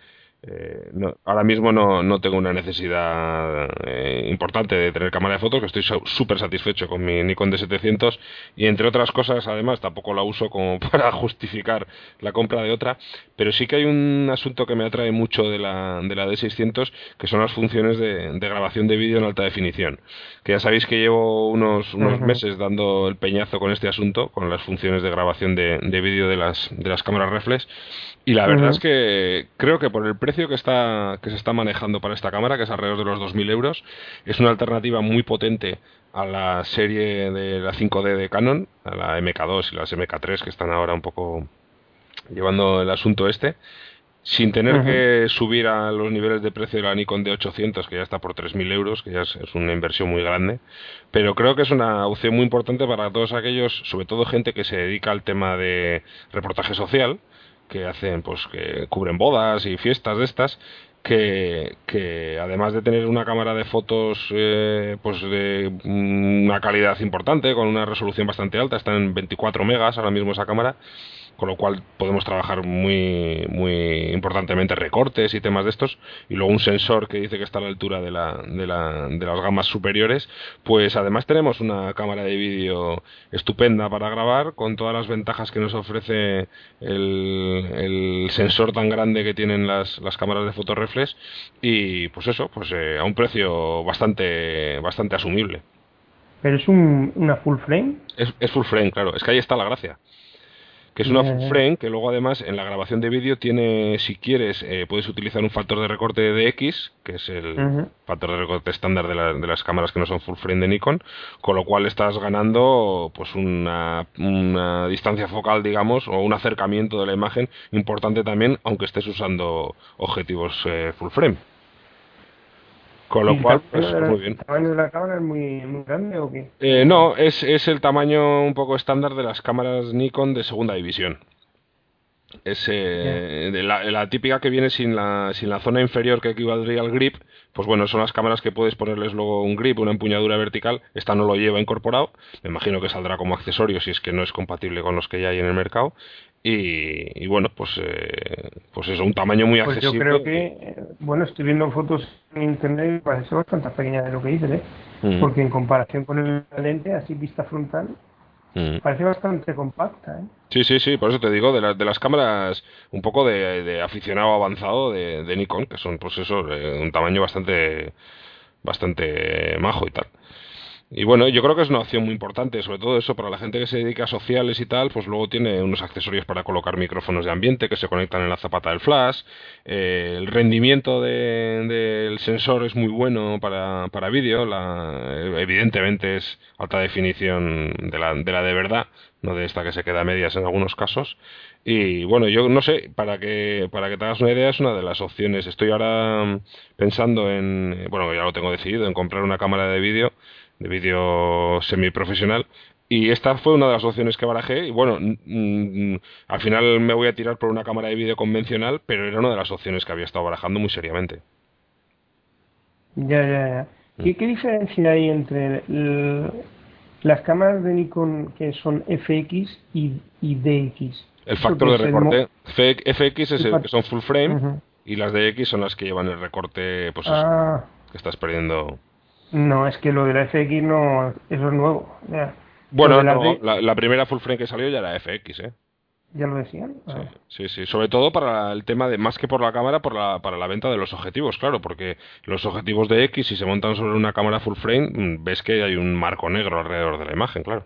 S1: eh, no, ahora mismo no, no, tengo una necesidad eh, importante de tener cámara de fotos, que estoy súper satisfecho con mi Nikon D700 y entre otras cosas, además, tampoco la uso como para justificar la compra de otra, pero sí que hay un asunto que me atrae mucho de la, de la D600, que son las funciones de, grabación de vídeo en alta definición, que ya sabéis que llevo unos, unos meses dando el peñazo con este asunto, con las funciones de grabación de, de vídeo de las, de las cámaras reflex, y la verdad es que creo que por el precio que, está, que se está manejando para esta cámara, que es alrededor de los 2.000 euros, es una alternativa muy potente a la serie de la 5D de Canon, a la MK2 y las MK3 que están ahora un poco llevando el asunto este, sin tener que subir a los niveles de precio de la Nikon D800, que ya está por 3.000 euros, que ya es, es, una inversión muy grande. Pero creo que es una opción muy importante para todos aquellos, sobre todo gente que se dedica al tema de reportaje social, que hacen, pues, que cubren bodas y fiestas de estas, que, que, además de tener una cámara de fotos eh, pues de una calidad importante, con una resolución bastante alta, está en 24 megas ahora mismo esa cámara, con lo cual podemos trabajar muy, muy importantemente recortes y temas de estos, y luego un sensor que dice que está a la altura de, la, de, la, de las gamas superiores, pues además tenemos una cámara de vídeo estupenda para grabar, con todas las ventajas que nos ofrece el, el sensor tan grande que tienen las, las cámaras de fotoreflex, y pues eso, pues eh, a un precio bastante, bastante asumible.
S4: ¿Pero es un, una full frame?
S1: Es, es full frame, claro, es que ahí está la gracia que es una full frame que luego además en la grabación de vídeo tiene, si quieres, eh, puedes utilizar un factor de recorte de X, que es el factor de recorte estándar de, de, las cámaras que no son full frame de Nikon, con lo cual estás ganando pues una, una distancia focal, digamos, o un acercamiento de la imagen importante también, aunque estés usando objetivos eh, full frame. Con lo cual, pues, muy bien.
S4: ¿El tamaño de la cámara es muy, muy grande o qué?
S1: Eh, no, es, es el tamaño un poco estándar de las cámaras Nikon de segunda división. Es eh, de la, la, típica que viene sin la, sin la zona inferior que equivaldría al grip, pues bueno, son las cámaras que puedes ponerles luego un grip, una empuñadura vertical. Esta no lo lleva incorporado, me imagino que saldrá como accesorio si es que no es compatible con los que ya hay en el mercado. Y, y bueno, pues eh, pues eso, un tamaño muy
S4: pues
S1: accesible.
S4: Yo creo que, eh, bueno, estoy viendo fotos en internet y parece bastante pequeña de lo que dices, ¿eh? Mm. Porque en comparación con el lente, así vista frontal, mm. parece bastante compacta, ¿eh?
S1: Sí, sí, sí, por eso te digo, de, la, de las cámaras un poco de, de aficionado avanzado de, de, Nikon, que son pues eso, de un tamaño bastante bastante majo y tal. Y bueno, yo creo que es una opción muy importante, sobre todo eso para la gente que se dedica a sociales y tal, pues luego tiene unos accesorios para colocar micrófonos de ambiente que se conectan en la zapata del flash. Eh, el rendimiento del de, sensor es muy bueno para, para vídeo, evidentemente es alta definición de la, de la de verdad, no de esta que se queda a medias en algunos casos. Y bueno, yo no sé, para que, para que te hagas una idea, es una de las opciones. Estoy ahora pensando en, bueno, ya lo tengo decidido, en comprar una cámara de vídeo de vídeo semiprofesional. Y esta fue una de las opciones que barajé. Y bueno, al final me voy a tirar por una cámara de vídeo convencional, pero era una de las opciones que había estado barajando muy seriamente.
S4: Ya, ya, ya. ¿Y mm. qué diferencia hay entre las cámaras de Nikon que son FX y, y DX?
S1: El factor de recorte. FX es el que son full frame y las DX son las que llevan el recorte, pues
S4: ah.
S1: que estás perdiendo.
S4: No, es que lo de la FX no, eso es nuevo.
S1: Bueno, la, la, primera full frame que salió ya era FX, ¿eh?
S4: ¿Ya lo decían?
S1: Sí, ah. sí, sí, sobre todo para el tema de, más que por la cámara, por la, para la venta de los objetivos, claro, porque los objetivos de X, si se montan sobre una cámara full frame, mm, ves que hay un marco negro alrededor de la imagen, claro.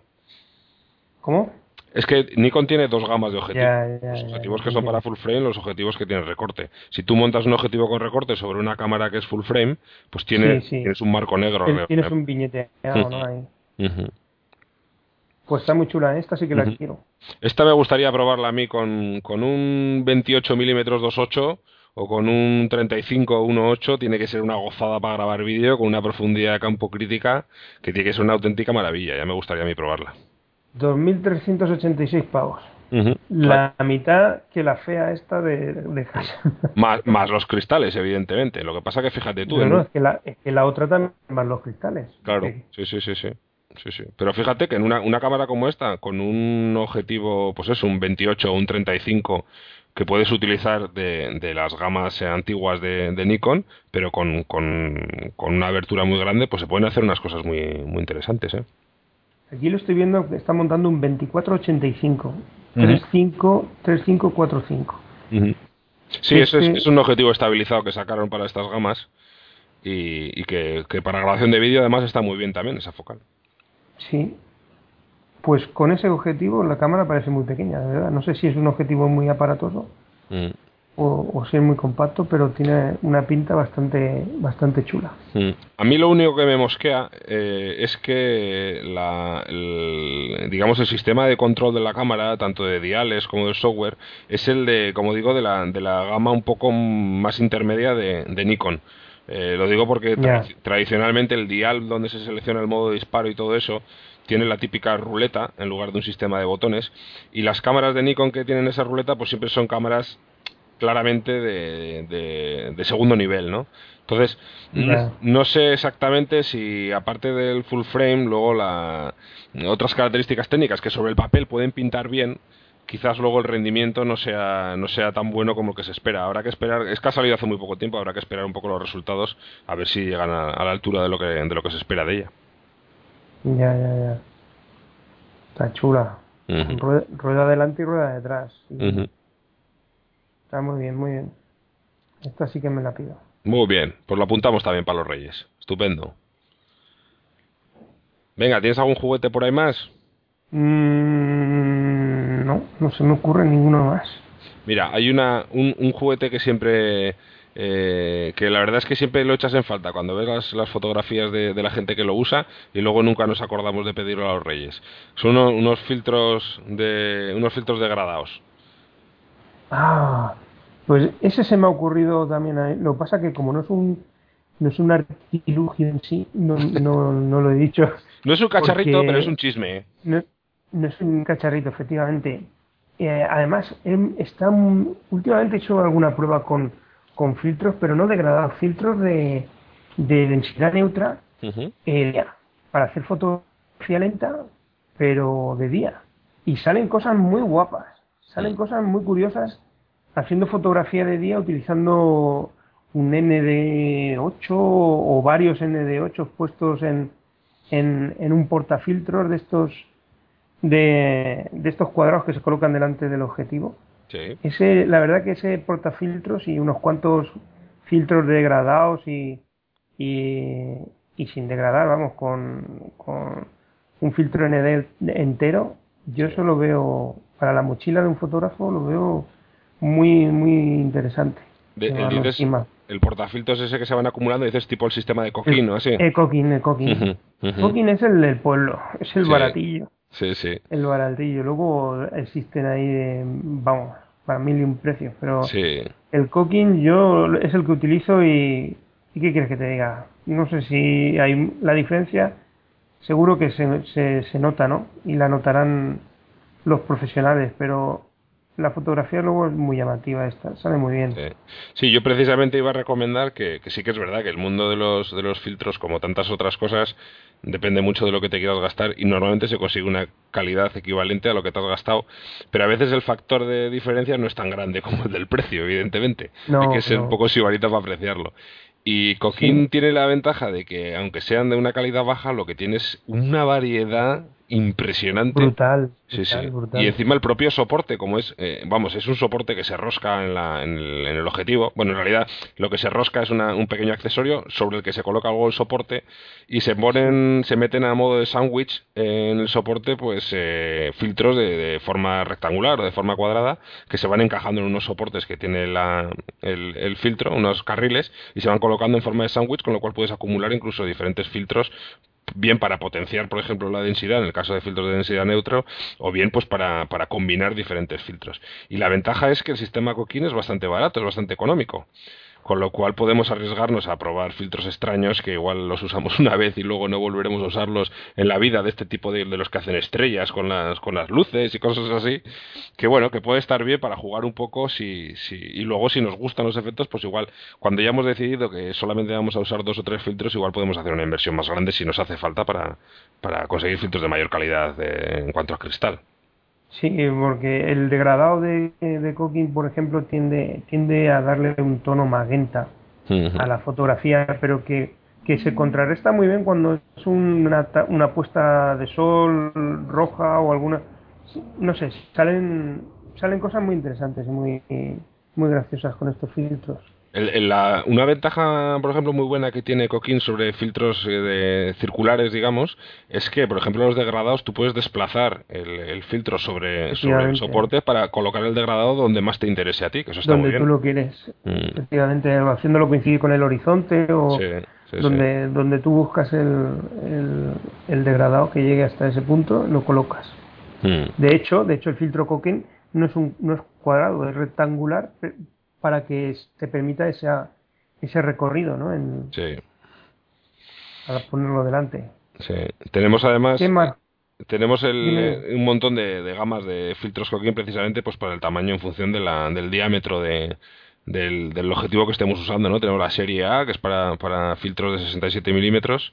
S4: ¿Cómo?
S1: Es que Nikon tiene dos gamas de objetivos. los objetivos que son para full frame, los objetivos que tienen recorte. Si tú montas un objetivo con recorte sobre una cámara que es full frame, pues tiene, tienes un marco negro.
S4: Tienes un billete, ¿no? Ahí. Pues está muy chula, ¿eh? esta sí que la quiero.
S1: Esta me gustaría probarla a mí con, con un 28 milímetros 2.8 o con un 35 1.8 tiene que ser una gozada para grabar vídeo con una profundidad de campo crítica que tiene que ser una auténtica maravilla. Ya me gustaría a mí probarla.
S4: 2.386 pavos. la mitad que la fea esta de, de
S1: más, más los cristales, evidentemente. Lo que pasa que fíjate tú.
S4: No, es, que la, es que la otra también más los cristales.
S1: Claro, sí, sí, sí, sí. Sí, sí. Pero fíjate que en una, una cámara como esta, con un objetivo, pues eso, un 28 o un 35, que puedes utilizar de, de las gamas antiguas de, de Nikon, pero con, con, con, una abertura muy grande, pues se pueden hacer unas cosas muy, muy interesantes. ¿eh?
S4: Aquí lo estoy viendo que está montando un 2485, 35, 3545.
S1: Sí, eso es, es, un objetivo estabilizado que sacaron para estas gamas y, y que, que, para grabación de vídeo además está muy bien también esa focal.
S4: Sí. Pues con ese objetivo la cámara parece muy pequeña, de verdad. No sé si es un objetivo muy aparatoso mm. O, o, si es muy compacto, pero tiene una pinta bastante, bastante chula.
S1: Mm. A mí lo único que me mosquea eh, es que la, el, digamos el sistema de control de la cámara, tanto de diales como de software, es el de, como digo, de la, de la gama un poco más intermedia de, de Nikon. Eh, lo digo porque tra tradicionalmente el dial donde se selecciona el modo de disparo y todo eso tiene la típica ruleta en lugar de un sistema de botones y las cámaras de Nikon que tienen esa ruleta pues siempre son cámaras claramente de, de, de segundo nivel, ¿no? Entonces, no, no, sé exactamente si aparte del full frame, luego la otras características técnicas que sobre el papel pueden pintar bien, quizás luego el rendimiento no sea no sea tan bueno como el que se espera. Habrá que esperar, es que ha salido hace muy poco tiempo, habrá que esperar un poco los resultados a ver si llegan a, a la altura de lo que de lo que se espera de ella.
S4: Ya, ya, ya. Está chula. Uh -huh. rueda, rueda, adelante y rueda detrás. Uh -huh. Está muy bien, muy bien. Esta sí que me la pido.
S1: Muy bien, pues lo apuntamos también para los Reyes. Estupendo. Venga, ¿tienes algún juguete por ahí más?
S4: Mm, no, no se me ocurre ninguno más.
S1: Mira, hay una, un, un juguete que siempre eh, que la verdad es que siempre lo echas en falta cuando ves las, las fotografías de, de, la gente que lo usa y luego nunca nos acordamos de pedirlo a los reyes. Son uno, unos filtros de unos filtros degradados.
S4: Ah, pues ese se me ha ocurrido también. A Lo que pasa que como no es un no es un artilugio en sí, no, no, no lo he dicho.
S1: No es un cacharrito, pero es un chisme.
S4: No, no es un cacharrito, efectivamente. Eh, además, está últimamente he hecho alguna prueba con con filtros, pero no degradados, filtros de, de densidad neutra uh -huh. eh, para hacer fotografía lenta, pero de día. Y salen cosas muy guapas, salen cosas muy curiosas haciendo fotografía de día utilizando un ND8 o varios ND8 puestos en, en, en un portafiltros de estos de, de estos cuadrados que se colocan delante del objetivo
S1: Sí.
S4: Ese, la verdad que ese portafiltros y unos cuantos filtros degradados y, y, y sin degradar, vamos, con, con un filtro ND entero, yo eso lo veo, para la mochila de un fotógrafo, lo veo muy, muy interesante.
S1: De, dices, el portafiltros ese que se van acumulando, dices tipo el sistema de Coquín, ¿no? Así.
S4: El Coquín, el Coquín. Uh -huh, uh -huh. Coquín es el del pueblo, es el sí. baratillo.
S1: Sí, sí.
S4: El baratillo. Luego existen ahí, de, vamos, para mil y un precios, pero
S1: sí.
S4: el cooking yo es el que utilizo y, y ¿qué quieres que te diga? No sé si hay la diferencia, seguro que se, se, se nota, ¿no? Y la notarán los profesionales, pero la fotografía luego es muy llamativa esta, sale muy bien.
S1: Sí, sí yo precisamente iba a recomendar que, que, sí que es verdad que el mundo de los, de los filtros, como tantas otras cosas, depende mucho de lo que te quieras gastar y normalmente se consigue una calidad equivalente a lo que te has gastado, pero a veces el factor de diferencia no es tan grande como el del precio, evidentemente.
S4: No,
S1: Hay que ser
S4: no.
S1: un poco sibarita para apreciarlo. Y Coquín sí. tiene la ventaja de que, aunque sean de una calidad baja, lo que tiene es una variedad impresionante.
S4: Brutal.
S1: Sí, sí.
S4: Brutal.
S1: Y encima el propio soporte, como es, eh, vamos, es un soporte que se rosca en, la, en, el, en, el, objetivo. Bueno, en realidad lo que se rosca es una, un pequeño accesorio sobre el que se coloca algo el soporte y se ponen, se meten a modo de sándwich en el soporte, pues eh, filtros de, de, forma rectangular o de forma cuadrada que se van encajando en unos soportes que tiene la, el, el filtro, unos carriles y se van colocando en forma de sándwich, con lo cual puedes acumular incluso diferentes filtros bien para potenciar, por ejemplo, la densidad, en el caso de filtros de densidad neutro, o bien pues para, para combinar diferentes filtros. Y la ventaja es que el sistema Coquín es bastante barato, es bastante económico. Con lo cual podemos arriesgarnos a probar filtros extraños que igual los usamos una vez y luego no volveremos a usarlos en la vida de este tipo de, de los que hacen estrellas con las, con las luces y cosas así, que bueno, que puede estar bien para jugar un poco si, si, y luego si nos gustan los efectos, pues igual cuando ya hemos decidido que solamente vamos a usar dos o tres filtros, igual podemos hacer una inversión más grande si nos hace falta para, para conseguir filtros de mayor calidad eh, en cuanto a cristal.
S4: Sí, porque el degradado de, de Cooking, por ejemplo, tiende, tiende a darle un tono magenta a la fotografía, pero que, que se contrarresta muy bien cuando es una, una puesta de sol roja o alguna... No sé, salen, salen cosas muy interesantes y muy, muy graciosas con estos filtros
S1: una ventaja, por ejemplo, muy buena que tiene Coquín sobre filtros eh, de, circulares, digamos, es que, por ejemplo, los degradados tú puedes desplazar el, filtro sobre, sobre el soporte para colocar el degradado donde más te interese a ti, que eso está
S4: donde
S1: muy bien.
S4: tú lo quieres, mm. efectivamente, haciéndolo coincidir con el horizonte o donde, donde tú buscas el, el, degradado que llegue hasta ese punto, lo colocas. Mm. De hecho, de hecho el filtro Coquín no es un no es cuadrado, es rectangular, para que te permita esa, ese recorrido, ¿no? En,
S1: sí.
S4: Para ponerlo delante.
S1: Sí. Tenemos además...
S4: ¿Qué más?
S1: Tenemos el, un montón de, gamas de filtros Coquín precisamente pues para el tamaño en función de la, del diámetro de, del, del, objetivo que estemos usando, ¿no? Tenemos la serie A, que es para, para filtros de 67 milímetros.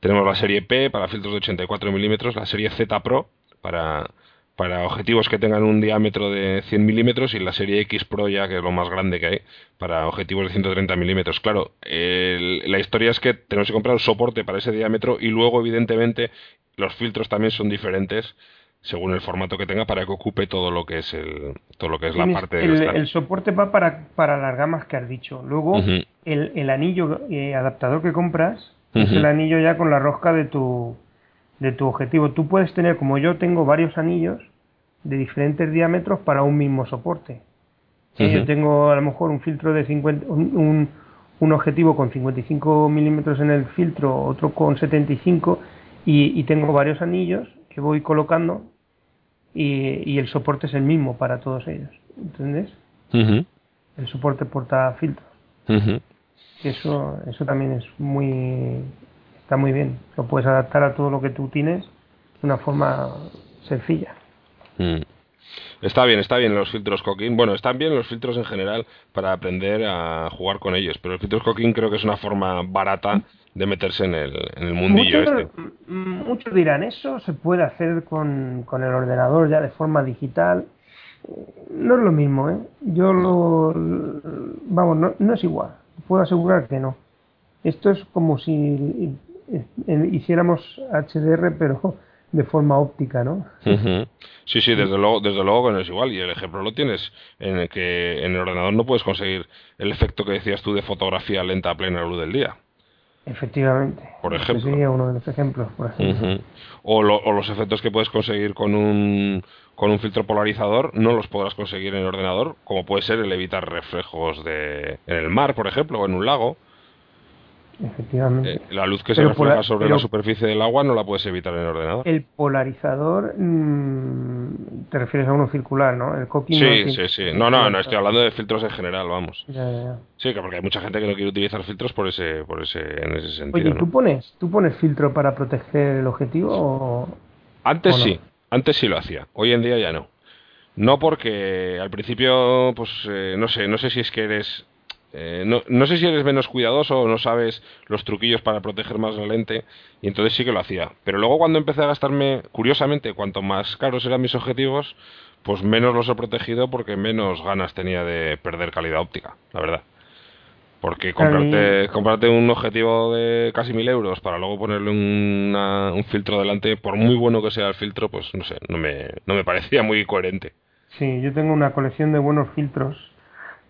S1: Tenemos la serie P para filtros de 84 milímetros. La serie Z Pro para, para objetivos que tengan un diámetro de 100 milímetros y la serie X Pro ya, que es lo más grande que hay, para objetivos de 130 milímetros. Claro, la historia es que tenemos que comprar un soporte para ese diámetro y luego, evidentemente, los filtros también son diferentes según el formato que tenga para que ocupe todo lo que es el todo lo que es la parte
S4: el, el soporte va para, para las gamas que has dicho. Luego el, el, anillo eh, adaptador que compras es el anillo ya con la rosca de tu de tu objetivo tú puedes tener como yo tengo varios anillos de diferentes diámetros para un mismo soporte. Yo tengo a lo mejor un filtro de 50, un, un, objetivo con 55 milímetros en el filtro, otro con 75 y, y tengo varios anillos que voy colocando y, y, el soporte es el mismo para todos ellos. ¿Entendés? El soporte porta filtros. Eso, eso también es muy, está muy bien. Lo puedes adaptar a todo lo que tú tienes de una forma sencilla.
S1: Mm. Está bien, está bien los filtros Coquín. Bueno, están bien los filtros en general para aprender a jugar con ellos, pero el filtros Coquín creo que es una forma barata de meterse en el, en el mundillo
S4: muchos,
S1: este.
S4: Muchos dirán, eso se puede hacer con, con el ordenador ya de forma digital. No es lo mismo, ¿eh? Yo lo... Vamos, no, no es igual. Puedo asegurar que no. Esto es como si hiciéramos HDR, pero de forma óptica, ¿no?
S1: Sí, sí, desde luego, desde luego que no es igual. Y el ejemplo lo tienes en el que en el ordenador no puedes conseguir el efecto que decías tú de fotografía lenta a plena luz del día.
S4: Efectivamente.
S1: Por ejemplo.
S4: sería uno de los ejemplos,
S1: o, o, los efectos que puedes conseguir con un, con un filtro polarizador no los podrás conseguir en el ordenador, como puede ser el evitar reflejos de, en el mar, por ejemplo, o en un lago.
S4: Efectivamente.
S1: Eh, la luz que se refleja sobre la superficie del agua no la puedes evitar en el ordenador.
S4: El polarizador, mm, te refieres a uno circular, ¿no? El
S1: sí, sí, sí. No, no, no, estoy hablando de filtros en general, vamos. Sí, porque hay mucha gente que no quiere utilizar filtros por ese, por ese, en ese sentido.
S4: Oye, ¿tú, pones, ¿tú pones filtro para proteger el objetivo o...?
S1: Antes sí, antes sí lo hacía. Hoy en día ya no. No porque al principio, pues eh, no sé, no sé si es que eres eh, no, no, sé si eres menos cuidadoso o no sabes los truquillos para proteger más la lente y entonces sí que lo hacía. Pero luego cuando empecé a gastarme, curiosamente, cuanto más caros eran mis objetivos, pues menos los he protegido porque menos ganas tenía de perder calidad óptica, la verdad. Porque comprarte, comprarte un objetivo de casi mil euros para luego ponerle un filtro delante, por muy bueno que sea el filtro, pues no sé, no me, no me parecía muy coherente.
S4: Sí, yo tengo una colección de buenos filtros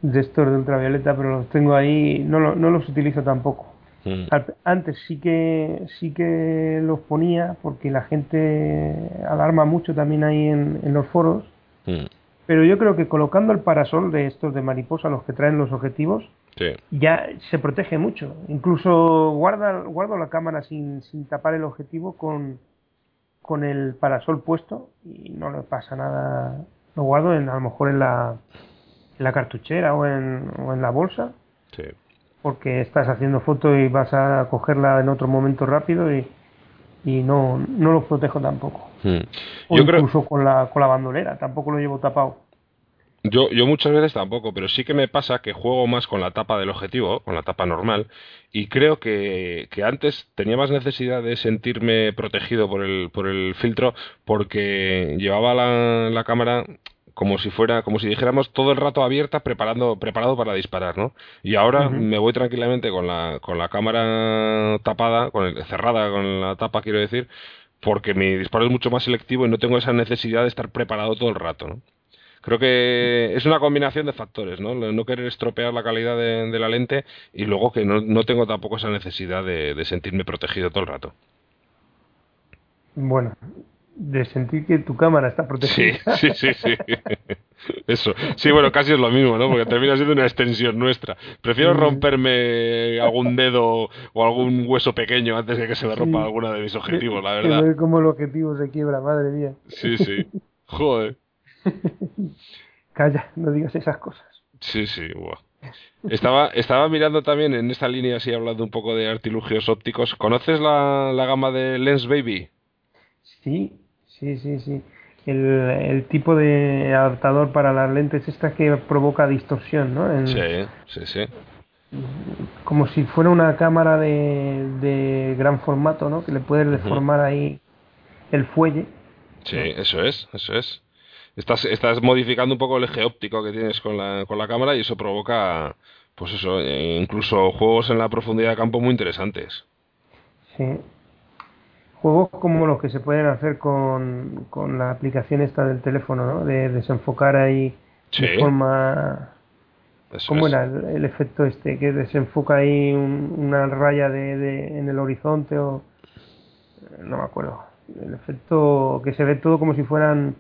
S4: de estos de ultravioleta, pero los tengo ahí, no, no los utilizo tampoco. Mm. Antes sí que sí que los ponía porque la gente alarma mucho también ahí en, los foros. Mm. Pero yo creo que colocando el parasol de estos de mariposa, los que traen los objetivos, ya se protege mucho. Incluso guarda, guardo la cámara sin, sin tapar el objetivo con, con el parasol puesto y no le pasa nada. Lo guardo en, a lo mejor en la, la cartuchera o en, o en la bolsa. porque estás haciendo fotos y vas a cogerla en otro momento rápido y, y no, no los protejo tampoco.
S1: Hmm.
S4: O
S1: Yo creo,
S4: incluso con la, con la bandolera, tampoco lo llevo tapado.
S1: Yo, yo muchas veces tampoco, pero sí que me pasa que juego más con la tapa del objetivo, con la tapa normal, y creo que, que antes tenía más necesidad de sentirme protegido por el, por el filtro porque llevaba la, la cámara como si fuera, como si dijéramos todo el rato abierta preparando, preparado para disparar, ¿no? Y ahora me voy tranquilamente con la, con la cámara tapada, con el, cerrada con la tapa quiero decir, porque mi disparo es mucho más selectivo y no tengo esa necesidad de estar preparado todo el rato, ¿no? Creo que es una combinación de factores, ¿no? No querer estropear la calidad de, de la lente y luego que no, no tengo tampoco esa necesidad de, de sentirme protegido todo el rato.
S4: Bueno, de sentir que tu cámara está
S1: Sí,
S4: protegida.
S1: sí, sí, sí. Eso. Sí, bueno, casi es lo mismo, ¿no? Porque termina siendo una extensión nuestra. Prefiero
S4: Mm.
S1: romperme algún dedo o algún hueso pequeño antes de que se me rompa
S4: Sí.
S1: alguno de mis objetivos, la verdad.
S4: ver cómo el objetivo se quiebra, madre mía.
S1: Sí, sí. Joder.
S4: Calla, no digas esas cosas.
S1: Sí, sí, buah. Estaba, estaba mirando también en esta línea, así hablando un poco de artilugios ópticos. ¿Conoces la, la gama de Lens Baby?
S4: Sí, sí, sí, sí. El, el tipo de adaptador para las lentes esta que provoca distorsión, ¿no? En-
S1: Sí, sí, sí.
S4: Como si fuera una cámara de, de gran formato, ¿no? Que le puedes deformar ahí el fuelle.
S1: Sí, eso es, eso es. Estás, estás modificando un poco el eje óptico que tienes con la, con la cámara y eso provoca, pues eso, eh, incluso juegos en la profundidad de campo muy interesantes.
S4: Sí. Juegos como los que se pueden hacer con, con la aplicación esta del teléfono, ¿no? De desenfocar ahí
S1: Sí.
S4: de forma...
S1: Eso
S4: ¿Cómo
S1: es.
S4: era el, el efecto este? Que desenfoca ahí un- una raya de, de- en el horizonte o... No me acuerdo. El efecto que se ve todo como si fueran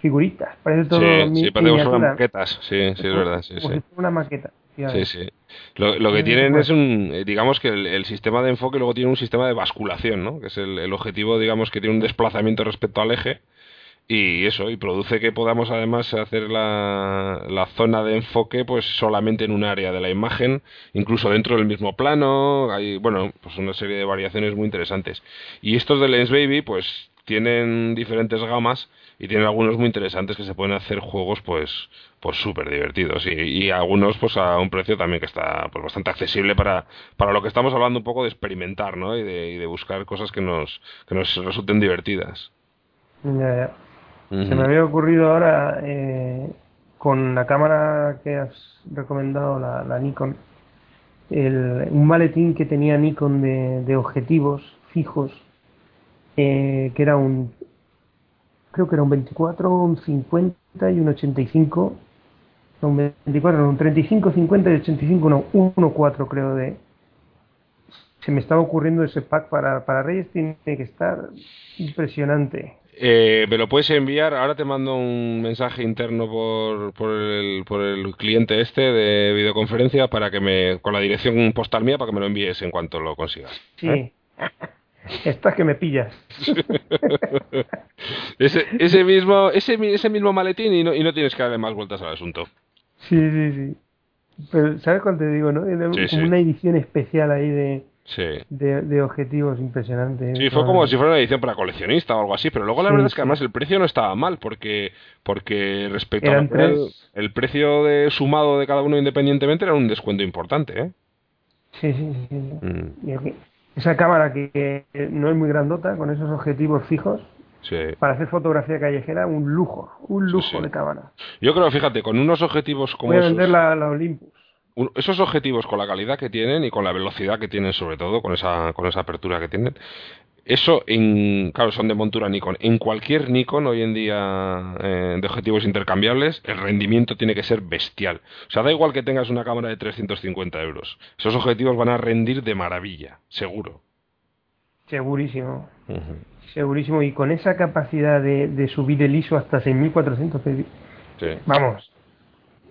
S4: figuritas. Parece todo
S1: Sí,
S4: mi-
S1: sí, parecemos unas maquetas. Sí, sí, es verdad, sí,
S4: Como
S1: sí.
S4: si fuera una maqueta.
S1: Sí, sí. Lo, lo que tienen es un, eh, digamos que el, el sistema de enfoque luego tiene un sistema de basculación, ¿no? Que es el, el objetivo, digamos, que tiene un desplazamiento respecto al eje y eso, y produce que podamos además hacer la, la zona de enfoque pues solamente en un área de la imagen, incluso dentro del mismo plano, hay, bueno, pues una serie de variaciones muy interesantes. Y estos de Lens Baby pues tienen diferentes gamas y tienen algunos muy interesantes que se pueden hacer juegos pues pues súper divertidos y, y algunos pues a un precio también que está pues bastante accesible para, para lo que estamos hablando un poco de experimentar ¿no? y, de, y de buscar cosas que nos, que nos resulten divertidas.
S4: Ya, ya. Se me había ocurrido ahora eh, con la cámara que has recomendado, la, la Nikon, el- un maletín que tenía Nikon de, de objetivos fijos, eh, que era un, creo que era un 24, un 50 y un 85, no, un 24, no, un 35, 50 y 85, no, 1.4 creo de... Se me estaba ocurriendo ese pack para, para Reyes, tiene que estar impresionante.
S1: Eh, me lo puedes enviar, ahora te mando un mensaje interno por, por, el, por el cliente este de videoconferencia para que me, con la dirección postal mía para que me lo envíes en cuanto lo consigas.
S4: Sí.
S1: ¿Eh?
S4: Estás que me pillas.
S1: ese, ese mismo, ese, mi- ese mismo maletín y no, y no tienes que darle más vueltas al asunto.
S4: Sí, sí, sí. Pero, ¿sabes cuál te digo, no? Era
S1: Sí,
S4: como
S1: sí.
S4: una edición especial ahí de,
S1: Sí.
S4: de, de objetivos impresionantes.
S1: Sí, fue como si fuera una edición para coleccionista o algo así, pero luego la verdad es que además el precio no estaba mal, porque porque respecto al el precio de sumado de cada uno independientemente era un descuento importante, ¿eh?
S4: Sí, sí, sí. sí.
S1: Mm,
S4: Y aquí- esa cámara que, que no es muy grandota, con esos objetivos fijos,
S1: sí.
S4: para hacer fotografía callejera, un lujo, un lujo
S1: sí.
S4: de cámara.
S1: Yo creo, fíjate, con unos objetivos como
S4: Voy a
S1: esos,
S4: vender la, la Olympus.
S1: un- esos objetivos con la calidad que tienen y con la velocidad que tienen sobre todo, con esa, con esa apertura que tienen, eso, en, claro, son de montura Nikon. En cualquier Nikon hoy en día eh, de objetivos intercambiables, el rendimiento tiene que ser bestial. O sea, da igual que tengas una cámara de 350 euros. Esos objetivos van a rendir de maravilla, seguro.
S4: Segurísimo. Segurísimo. Y con esa capacidad de, de subir el ISO hasta 6400
S1: Sí.
S4: Vamos,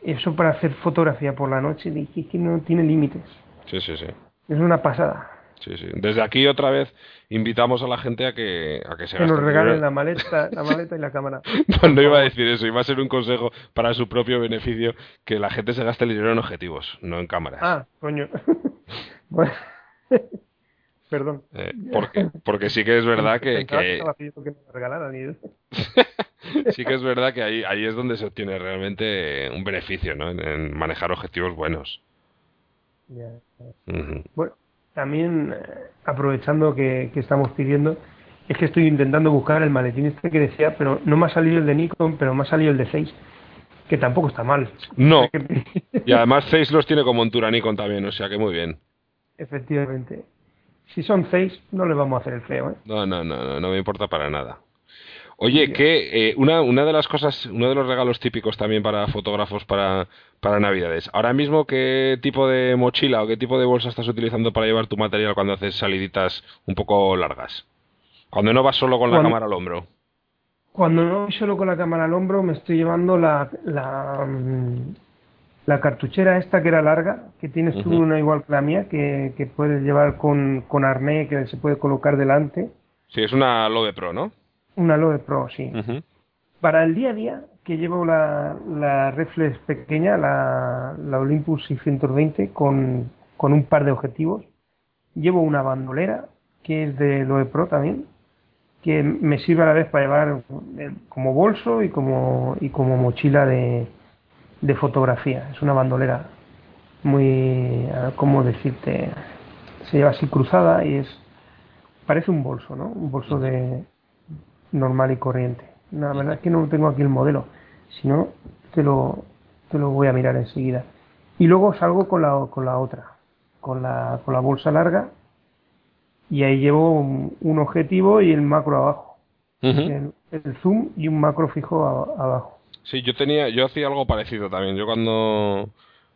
S4: eso para hacer fotografía por la noche dije que no tiene límites.
S1: sí, sí, sí.
S4: Es una pasada.
S1: Sí, sí. Desde aquí otra vez invitamos a la gente a que, a que se
S4: Que nos regalen la maleta, la maleta y la cámara.
S1: No, no iba a decir eso, iba a ser un consejo para su propio beneficio que la gente se gaste el dinero en objetivos, no en cámaras.
S4: Ah, coño. Bueno, perdón.
S1: Eh, porque, porque sí que es verdad que... Que- sí que es verdad que ahí, ahí es donde se obtiene realmente un beneficio, ¿no? En, en manejar objetivos buenos.
S4: Ya.
S1: Ujú.
S4: Bueno, también eh, aprovechando que, que estamos pidiendo, es que estoy intentando buscar el maletín este que decía, pero no me ha salido el de Nikon, pero me ha salido el de 6, que tampoco está mal.
S1: No, y además Zeiss los tiene como montura Nikon también, o sea que muy bien.
S4: Efectivamente. Si son 6, no le vamos a hacer el feo, ¿eh?
S1: No, no, no, no, no me importa para nada. Oye, que eh, una, una de las cosas, uno de los regalos típicos también para fotógrafos para, para Navidades. Ahora mismo, ¿qué tipo de mochila o qué tipo de bolsa estás utilizando para llevar tu material cuando haces saliditas un poco largas? Cuando no vas solo con la
S4: Cuando-
S1: cámara al hombro.
S4: Cuando no voy solo con la cámara al hombro, me estoy llevando la, la, mm, la cartuchera esta que era larga, que tienes tú
S1: Ujú.
S4: una igual que la mía, que, que puedes llevar con, con arnés, que se puede colocar delante.
S1: Sí, es una Lobe Pro, ¿no?
S4: Una Loe Pro, sí. Para el día a día, que llevo la, la reflex pequeña, la, la Olympus 620, con, con un par de objetivos, llevo una bandolera, que es de Loe Pro también, que me sirve a la vez para llevar eh, como bolso y como, y como mochila de, de fotografía. Es una bandolera muy, ¿cómo decirte? Se lleva así cruzada y es, parece un bolso, ¿no? Un bolso de normal y corriente. La verdad es que no tengo aquí el modelo, si no te lo, te lo voy a mirar enseguida. Y luego salgo con la, con la otra, con la, con la bolsa larga y ahí llevo un, un objetivo y el macro abajo, el, el zoom y un macro fijo a- abajo.
S1: Sí, yo tenía, yo hacía algo parecido también. Yo cuando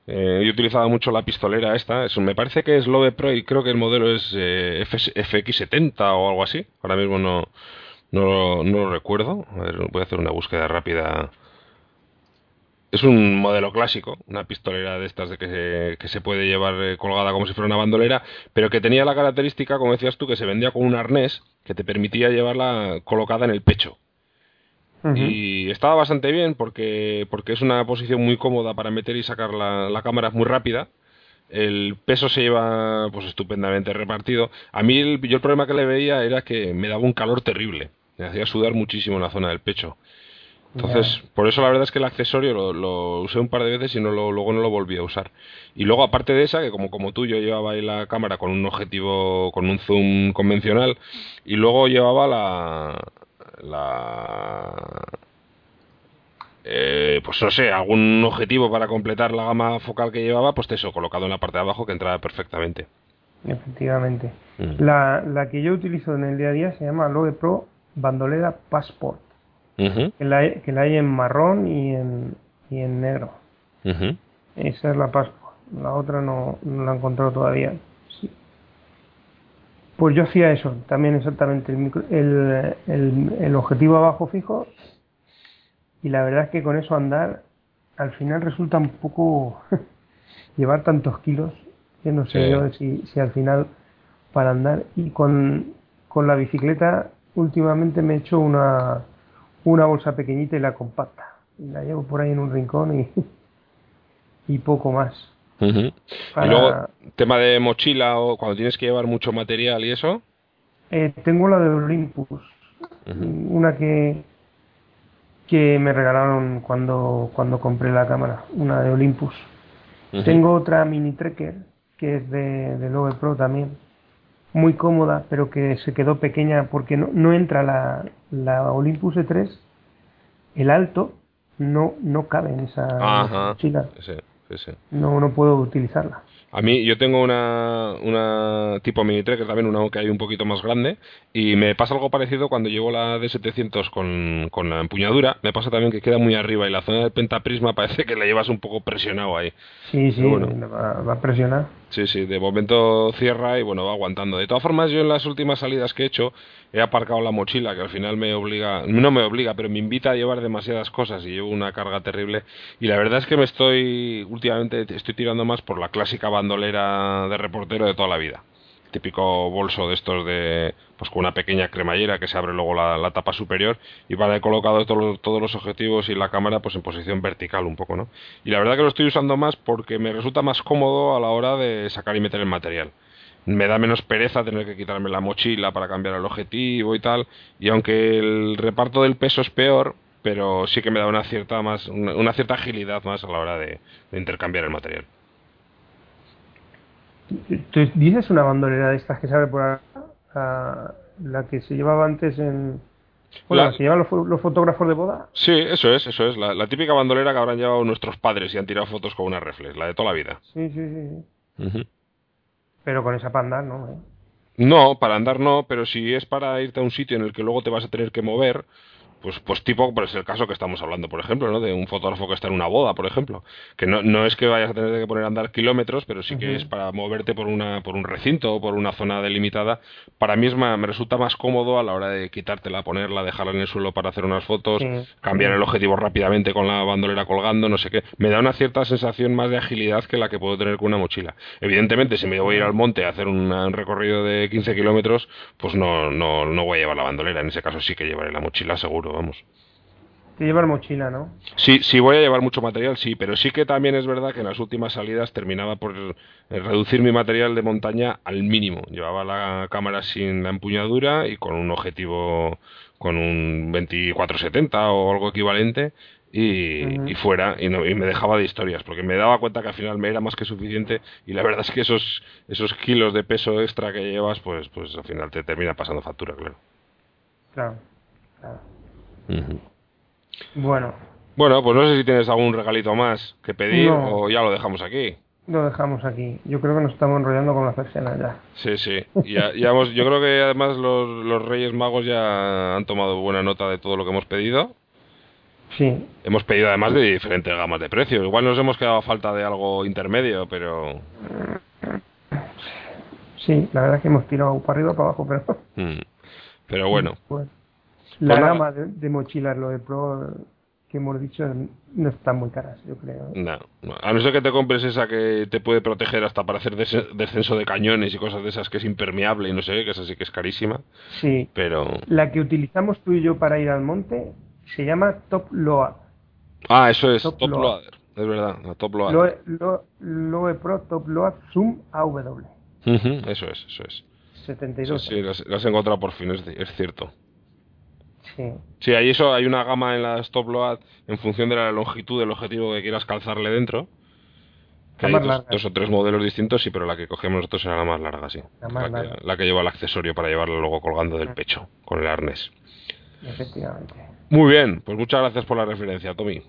S1: eh, yo utilizaba mucho la pistolera esta, eso me parece que es Lobe Pro y creo que el modelo es eh, FS FX70 o algo así. Ahora mismo no, no, lo- no lo recuerdo. A ver, voy a hacer una búsqueda rápida. Es un modelo clásico, una pistolera de estas de que se, que se puede llevar eh, colgada como si fuera una bandolera, pero que tenía la característica, como decías tú, que se vendía con un arnés que te permitía llevarla colocada en el pecho. Y estaba bastante bien porque, porque es una posición muy cómoda para meter y sacar la, la cámara, es muy rápida. El peso se lleva pues estupendamente repartido. A mí el, yo el problema que le veía era que me daba un calor terrible. Me hacía sudar muchísimo en la zona del pecho. Entonces, por eso la verdad es que el accesorio lo, lo usé un par de veces y no lo, luego no lo volví a usar. Y luego, aparte de esa, que como, como tú, yo llevaba ahí la cámara con un objetivo, con un zoom convencional, y luego llevaba la. la eh, pues no sé, algún objetivo para completar la gama focal que llevaba, pues eso, colocado en la parte de abajo que entraba perfectamente.
S4: Efectivamente.
S1: Mm.
S4: La, la que yo utilizo en el día a día se llama Loe Pro Bandolera Passport, que la, hay- que la hay en marrón y en, y en negro. Esa es la Passport. La otra no, no la he encontrado todavía. Sí. Pues yo hacía eso, también exactamente. El, micro- el, el, el objetivo abajo fijo. Y la verdad es que con eso andar, al final resulta un poco llevar tantos kilos, que no sé
S1: Sí.
S4: yo si, si al final para andar. Y con, con la bicicleta, últimamente me he hecho una, una bolsa pequeñita y la compacta. Y la llevo por ahí en un rincón y, y poco más. Para-
S1: Y luego, tema de mochila o cuando tienes que llevar mucho material y eso.
S4: Eh, tengo la de Olympus, una que que me regalaron cuando cuando compré la cámara, una de Olympus. Tengo otra mini Trekker que es de, de Lowe Pro también, muy cómoda, pero que se quedó pequeña porque no, no entra la, la Olympus E3, el alto no no cabe en esa
S1: Ajá.
S4: mochila, no no puedo utilizarla.
S1: A mí, yo tengo una, una tipo mini Trekker también, una que hay un poquito más grande, y me pasa algo parecido cuando llevo la D700 con, con la empuñadura, me pasa también que queda muy arriba y la zona del pentaprisma parece que la llevas un poco presionado ahí.
S4: Sí, sí,
S1: bueno.
S4: va, va a presionar.
S1: Sí, sí, de momento cierra y bueno, va aguantando. De todas formas, yo en las últimas salidas que he hecho he aparcado la mochila, que al final me obliga, no me obliga, pero me invita a llevar demasiadas cosas y llevo una carga terrible. Y la verdad es que me estoy, últimamente estoy tirando más por la clásica bandolera de reportero de toda la vida. típico bolso de estos de pues con una pequeña cremallera que se abre luego la, tapa superior y para he colocado todos, los objetivos y la cámara pues en posición vertical un poco, ¿no? Y la verdad que lo estoy usando más porque me resulta más cómodo a la hora de sacar y meter el material. Me da menos pereza tener que quitarme la mochila para cambiar el objetivo y tal, y aunque el reparto del peso es peor, pero sí que me da una cierta más una, cierta agilidad más a la hora de, intercambiar el material.
S4: ¿Tú dices una bandolera de estas que sabe por la, la que se llevaba antes en la, que llevan los, fotógrafos de boda?
S1: Sí, eso es, eso es. La, típica bandolera que habrán llevado nuestros padres y han tirado fotos con una reflex, la de toda la vida.
S4: Sí, sí, sí. Pero con esa para andar, ¿no? ¿Eh?
S1: No, para andar no, pero si es para irte a un sitio en el que luego te vas a tener que mover, pues, pues tipo, pues el caso que estamos hablando, por ejemplo, ¿no? De un fotógrafo que está en una boda, por ejemplo. Que no, no es que vayas a tener que poner a andar kilómetros, pero sí que es para moverte por una, por un recinto o por una zona delimitada. Para mí es me resulta más cómodo a la hora de quitártela, ponerla, dejarla en el suelo para hacer unas fotos, cambiar el objetivo rápidamente con la bandolera colgando, no sé qué. Me da una cierta sensación más de agilidad que la que puedo tener con una mochila. Evidentemente, si me voy a ir al monte a hacer un, recorrido de 15 kilómetros, pues no, no, no voy a llevar la bandolera. En ese caso sí que llevaré la mochila, seguro vamos.
S4: Te llevar mochila, ¿no?
S1: Sí, sí voy a llevar mucho material, sí, pero sí que también es verdad que en las últimas salidas terminaba por reducir mi material de montaña al mínimo. Llevaba la cámara sin la empuñadura y con un objetivo con un 2470 o algo equivalente y, fuera y, no, y, me dejaba de historias porque me daba cuenta que al final me era más que suficiente y la verdad es que esos esos kilos de peso extra que llevas pues pues al final te termina pasando factura claro
S4: claro, claro. Bueno.
S1: Bueno, pues no sé si tienes algún regalito más que pedir o ya lo dejamos aquí.
S4: Lo dejamos aquí. Yo creo que nos estamos enrollando con la persona ya.
S1: Sí, sí. Ya, ya hemos, yo creo que además los, los Reyes Magos ya han tomado buena nota de todo lo que hemos pedido.
S4: Sí.
S1: Hemos pedido además de diferentes gamas de precios. Igual nos hemos quedado a falta de algo intermedio, pero...
S4: Sí, la verdad es que hemos tirado para arriba para abajo, pero...
S1: Mm. Pero bueno. bueno.
S4: La gama de, mochilas, lo de Pro que hemos dicho, no están muy caras, yo creo.
S1: No, a no ser que te compres esa que te puede proteger hasta para hacer descenso de cañones y cosas de esas que es impermeable y no sé, que esa sí que es carísima.
S4: Sí.
S1: Pero.
S4: La que utilizamos tú y yo para ir al monte se llama Top Load.
S1: Ah, eso es, Top, Loader. Es verdad, la Top Loader.
S4: Loe, Pro Top Load Zoom AW.
S1: eso es, eso es.
S4: 72.
S1: Sí, las, las, he encontrado por fin, es cierto.
S4: Sí.
S1: Sí, hay eso, hay una gama en la stop load en función de la longitud del objetivo que quieras calzarle dentro. hay dos, o tres modelos distintos, sí, pero la que cogemos nosotros era la más larga, sí. La, que, lleva el accesorio para llevarlo luego colgando del pecho, con el arnés.
S4: Efectivamente.
S1: Muy bien, pues muchas gracias por la referencia, Tommy.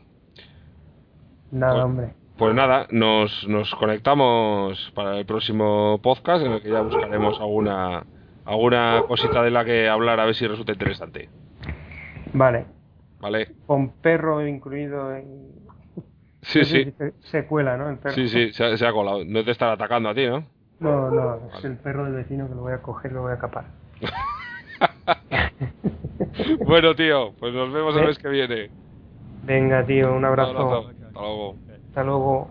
S4: Nada,
S1: pues,
S4: hombre.
S1: Pues nada, nos, nos conectamos para el próximo podcast en el que ya buscaremos alguna, alguna cosita de la que hablar a ver si resulta interesante.
S4: Vale.
S1: Vale.
S4: Con perro incluido en...
S1: Sí, sí.
S4: Se, cuela, ¿no? El perro.
S1: Sí, sí, se, ha colado. No te estará atacando a ti, ¿no?
S4: No, no, es el perro del vecino que lo voy a coger, lo voy a capar.
S1: bueno, tío, pues nos vemos el mes que viene.
S4: Venga, tío, un abrazo. Un abrazo.
S1: Hasta luego.
S4: Hasta luego.